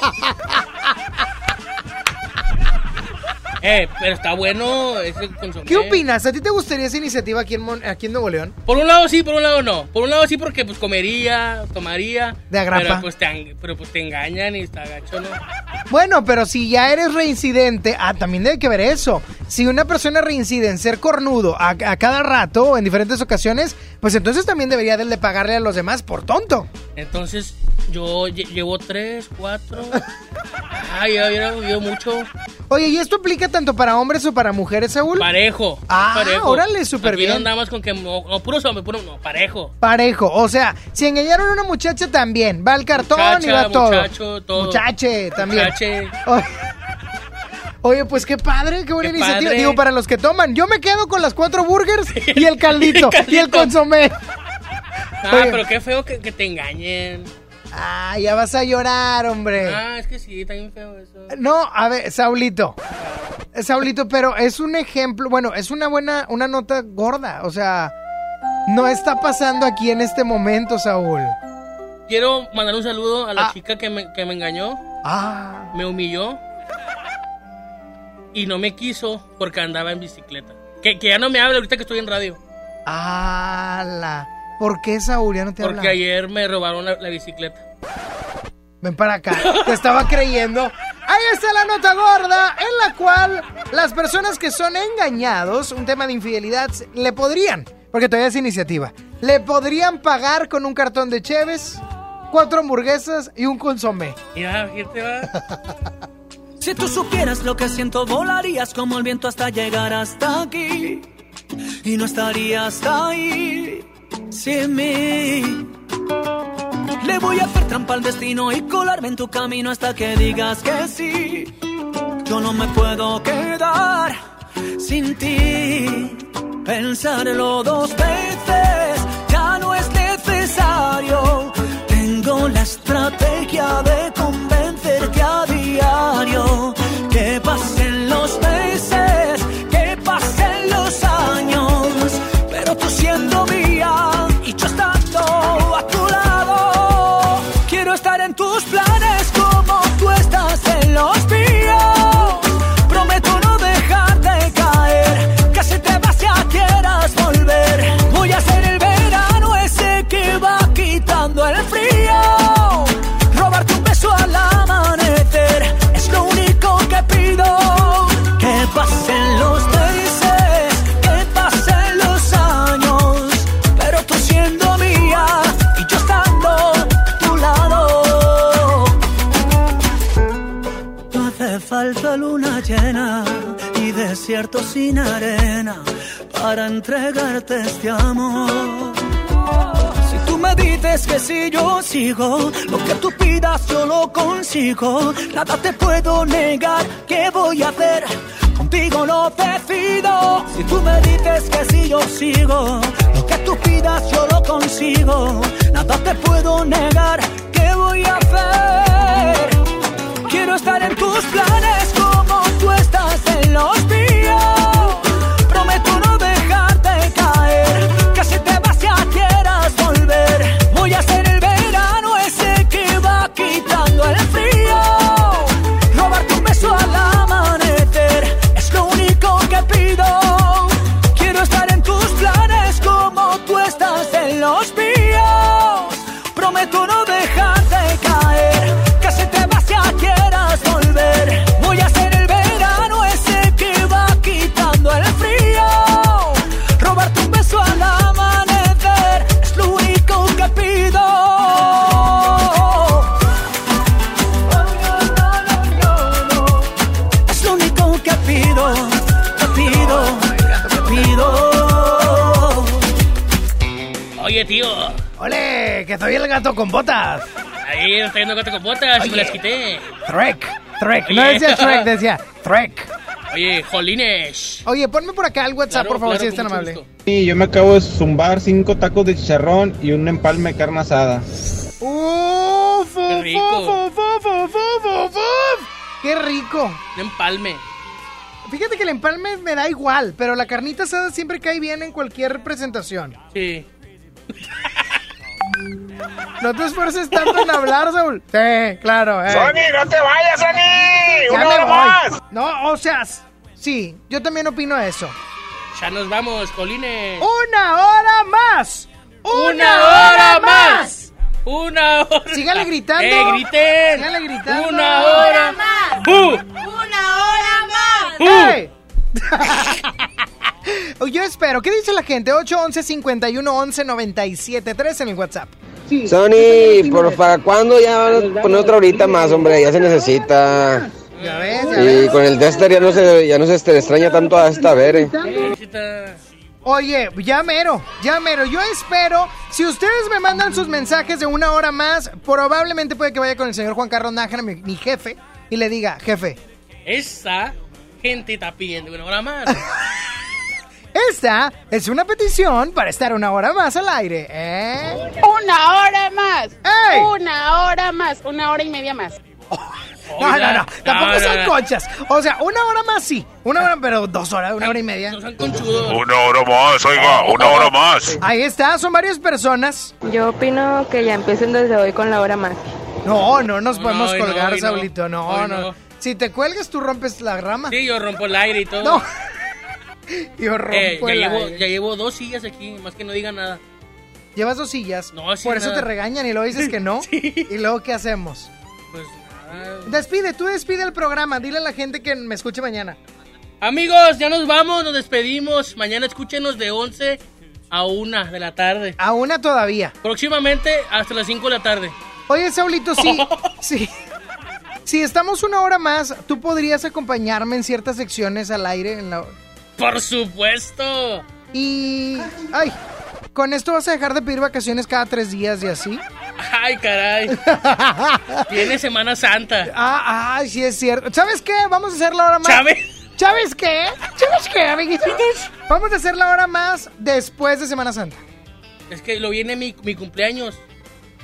eh, pero está bueno ese consomé. ¿Qué opinas? ¿A ti te gustaría esa iniciativa aquí en, Mon- aquí en Nuevo León? Por un lado sí, por un lado no. Por un lado sí porque pues comería, tomaría. De agrapa. Pero pues te, pero, pues, te engañan y está gacho, ¿no? Bueno, pero si ya eres reincidente, ah, también debe que ver eso. Si una persona reincide en ser cornudo a, a cada rato o en diferentes ocasiones, pues entonces también debería de pagarle a los demás por tonto. Entonces yo lle- llevo tres, cuatro. (laughs) Ay, ya hubiera bebido mucho. Oye, ¿y esto aplica tanto para hombres o para mujeres, Saúl? Parejo. Ah, parejo. órale, súper bien. no andamos con que no, no, puros hombres, puro no, parejo. Parejo, o sea, si engañaron a una muchacha también, va al cartón y va todo. muchacho, todo. Muchache también. Muchache. (laughs) Oye, pues qué padre, qué buena Qué iniciativa. padre. Digo, para los que toman, yo me quedo con las cuatro burgers (laughs) y el caldito, y el, caldito. consomé. Ah, Oye. pero qué feo que, que te engañen. Ah, ya vas a llorar, hombre. Ah, es que sí, está bien feo eso. No, a ver, Saulito. Eh, Saulito, pero es un ejemplo, bueno, es una buena, una nota gorda, o sea, no está pasando aquí en este momento, Saúl. Quiero mandar un saludo a la Ah. chica que me, que me engañó. Ah. Me humilló. Y no me quiso porque andaba en bicicleta. Que, que ya no me habla ahorita que estoy en radio. ¡Hala! ¿Por qué, Saúl? Ya no te Porque ayer me robaron la, la bicicleta. Ven para acá. Te estaba creyendo. Ahí está la nota gorda en la cual las personas que son engañados, un tema de infidelidad, le podrían, porque todavía es iniciativa, le podrían pagar con un cartón de cheves, cuatro hamburguesas y un consomé. Mira, te va. (laughs) Si tú supieras lo que siento, volarías como el viento hasta llegar hasta aquí. Y no estarías ahí sin mí. Le voy a hacer trampa al destino y colarme en tu camino hasta que digas que sí. Yo no me puedo quedar sin ti. Pensarlo dos veces ya no es necesario. Tengo la estrategia de convencerte a sin arena para entregarte este amor. Si tú me dices que si yo sigo, lo que tú pidas yo lo consigo. Nada te puedo negar, ¿qué voy a hacer? Contigo lo decido. Si tú me dices que si yo sigo, lo que tú pidas yo lo consigo. Nada te puedo negar, ¿qué voy a hacer? Quiero estar en tus planes como tú estás en los ¡Ole! ¡Que soy el gato con botas! Ahí está yendo gato con botas y me Oye. las quité. Trek, Trek. Oye. No decía Shrek, decía Trek. Oye, jolines. Oye, ponme por acá el WhatsApp, Claro, por favor, claro, si es tan amable. Sí, yo me acabo de zumbar cinco tacos de chicharrón y un empalme de carne asada. ¡Uf! Qué rico. uf, uf, uf, uf, uf, uf! ¡Qué rico! Un empalme. Fíjate que el empalme me da igual, pero la carnita asada siempre cae bien en cualquier presentación. Sí. (laughs) No te esfuerces tanto en hablar, Saúl. Sí, claro. eh. Sony, no te vayas, Sony. Ya Una me hora voy. más. No, o sea, sí, yo también opino eso. Ya nos vamos, jolines. ¡Una hora más! ¡Una hora más! ¡Una hora! Sígale gritando. ¡Eh, griten! Sígale gritando. ¡Una hora más! ¡Bu! ¡Una hora más! ¡Bu! (laughs) (laughs) Yo espero. ¿Qué dice la gente? 811 51 11 97 3 en el WhatsApp. Sony, porfa, ¿cuándo ya van a poner otra horita más, hombre? Ya se necesita. Ya ves, ya Y ves. con el tester ya no se, ya no se este, extraña tanto a esta Bere. Oye, ya mero, ya mero. Yo espero, si ustedes me mandan sus mensajes de una hora más, probablemente puede que vaya con el señor Juan Carlos Nájera, mi, mi jefe, y le diga, jefe, Esa gente está pidiendo una hora más. (laughs) esta es una petición para estar una hora más al aire, ¿eh? Una hora más. ¡Ey! Una hora más. Una hora y media más. (laughs) No, no, no, tampoco no, sean no. conchas. O sea, una hora más sí, una hora, pero dos horas, una hora y media. Una hora más, oiga, una hora más. Ahí está, son varias personas. Yo opino que ya empiecen desde hoy con la hora más. No, no nos No, podemos colgar. Saulito, no. no. Si te cuelgas, tú rompes la rama. Sí, yo rompo el aire y todo. No. Yo rompo Eh, ya, el llevo, aire. ya llevo dos sillas aquí, más que no digan nada. Llevas dos sillas. No, sí, Por eso nada. te regañan y luego dices que no. (laughs) Y luego, ¿qué hacemos? Pues nada. Despide, tú despide el programa. Dile a la gente que me escuche mañana. Amigos, ya nos vamos, nos despedimos. Mañana escúchenos de 11 a 1 de la tarde. A una todavía. Próximamente hasta las 5 de la tarde. Oye, Saulito, sí. (laughs) sí. si estamos una hora más, ¿tú podrías acompañarme en ciertas secciones al aire? En la... Por supuesto. Y... Ay, ¿con esto vas a dejar de pedir vacaciones cada tres días y así? Ay, caray. (laughs) Tiene Semana Santa. Ah, ay, sí es cierto. ¿Sabes qué? Vamos a hacer la hora más... ¿Sabes? ¿Sabes qué? ¿Sabes qué, amiguitos? Vamos a hacer la hora más después de Semana Santa. Es que lo viene mi, mi cumpleaños.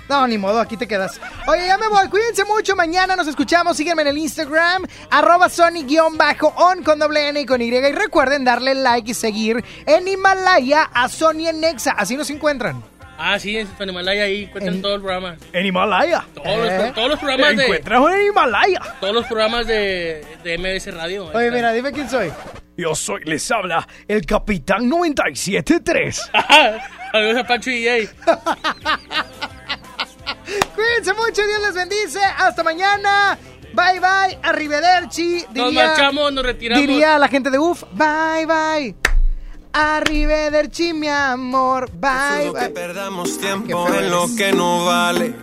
No, ni modo, aquí te quedas. Oye, ya me voy. Cuídense mucho. Mañana nos escuchamos. Sígueme en el Instagram. Arroba Sony-on con doble N y con Y. Y recuerden darle like y seguir en Himalaya a Sony en Nexa. Así nos encuentran. Ah, sí, en Himalaya ahí encuentran todo el programa. En Himalaya. Todos, los, ¿Eh? todos los programas de. Encuentras en Himalaya. Todos los programas de, de MBS Radio. Oye, mira, dime quién soy. Yo soy, les habla, el Capitán 97.3. Saludos (laughs) a Pancho y. (laughs) Cuídense mucho, Dios les bendice. Hasta mañana. Bye, bye. Arrivederci. Nos marchamos, nos retiramos. Diría la gente de UF. Bye, bye. Arrivederci, mi amor. Bye, que bye. perdamos tiempo en lo que no vale.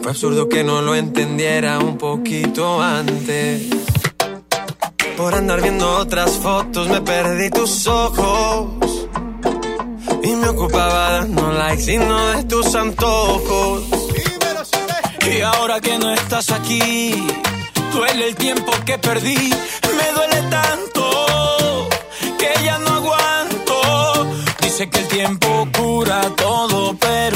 Fue absurdo que no lo entendiera un poquito antes. Por andar viendo otras fotos me perdí tus ojos. Y me ocupaba dando likes y no de tus antojos. Y ahora que no estás aquí, duele el tiempo que perdí. Me duele tanto que ya no aguanto. Dice que el tiempo cura todo, pero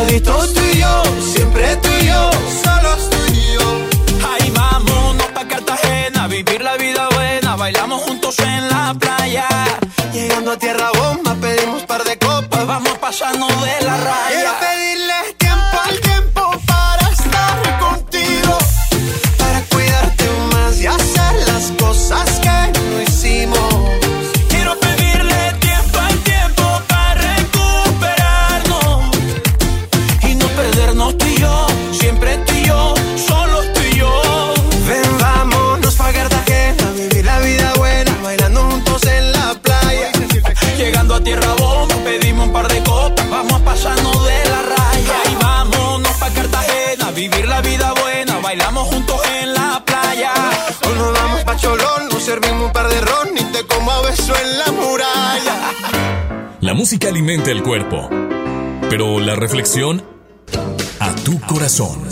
abrazaditos tú yo, siempre tú y yo, solos tú y yo. Ahí vámonos pa' Cartagena, vivir la vida buena, bailamos juntos en la playa. Llegando a tierra bomba pedimos par de copas. Vamos pasando de la raya. Música alimenta el cuerpo, pero la reflexión a tu corazón.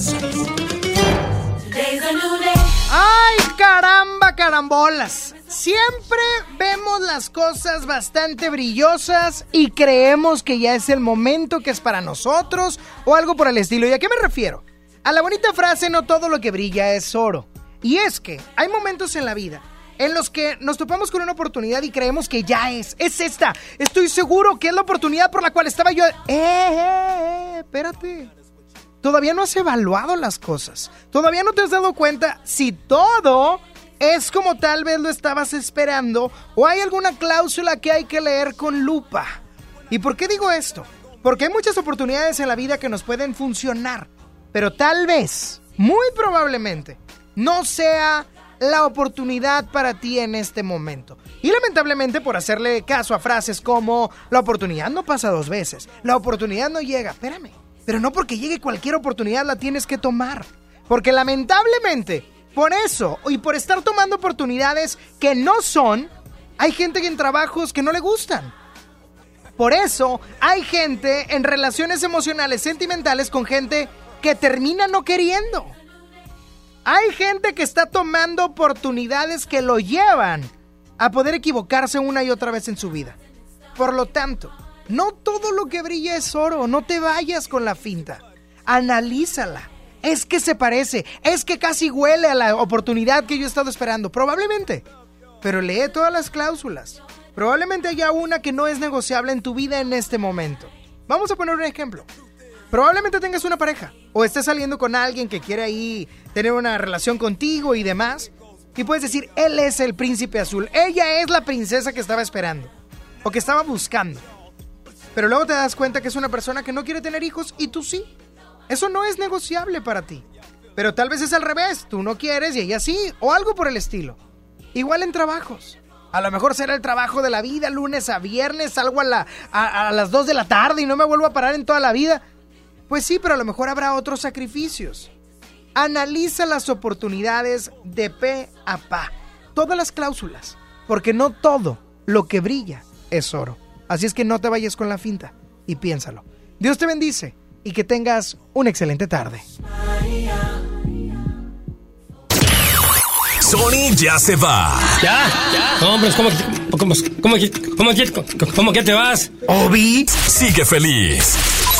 ¡Ay, caramba, carambolas! Siempre vemos las cosas bastante brillosas y creemos que ya es el momento que es para nosotros o algo por el estilo. ¿Y a qué me refiero? A la bonita frase no todo lo que brilla es oro. Y es que hay momentos en la vida en los que nos topamos con una oportunidad y creemos que ya es, es esta. Estoy seguro que es la oportunidad por la cual estaba yo... ¡Eh, eh, eh! Espérate. Todavía no has evaluado las cosas. Todavía no te has dado cuenta si todo es como tal vez lo estabas esperando o hay alguna cláusula que hay que leer con lupa. ¿Y por qué digo esto? Porque hay muchas oportunidades en la vida que nos pueden funcionar, pero tal vez, muy probablemente, no sea la oportunidad para ti en este momento. Y lamentablemente por hacerle caso a frases como la oportunidad no pasa dos veces, la oportunidad no llega, espérame, pero no porque llegue cualquier oportunidad la tienes que tomar. Porque lamentablemente, por eso y por estar tomando oportunidades que no son, hay gente en trabajos que no le gustan. Por eso hay gente en relaciones emocionales, sentimentales con gente que termina no queriendo. Hay gente que está tomando oportunidades que lo llevan a poder equivocarse una y otra vez en su vida. Por lo tanto, no todo lo que brilla es oro, no te vayas con la finta. Analízala. Es que se parece, es que casi huele a la oportunidad que yo he estado esperando, probablemente. Pero lee todas las cláusulas. Probablemente haya una que no es negociable en tu vida en este momento. Vamos a poner un ejemplo. Probablemente tengas una pareja o estés saliendo con alguien que quiere ahí tener una relación contigo y demás. Y puedes decir, él es el príncipe azul, ella es la princesa que estaba esperando o que estaba buscando. Pero luego te das cuenta que es una persona que no quiere tener hijos y tú sí. Eso no es negociable para ti. Pero tal vez es al revés, tú no quieres y ella sí, o algo por el estilo. Igual en trabajos. A lo mejor será el trabajo de la vida, lunes a viernes, salgo a, la, a, las 2 de la tarde y no me vuelvo a parar en toda la vida. Pues sí, pero a lo mejor habrá otros sacrificios. Analiza las oportunidades de pe a pa. Todas las cláusulas. Porque no todo lo que brilla es oro. Así es que no te vayas con la finta y piénsalo. Dios te bendice y que tengas una excelente tarde. Sony ya se va. ¿Ya? ¿Ya? No, hombre, ¿cómo, cómo, cómo, cómo, cómo, cómo que te vas? Obi sigue feliz.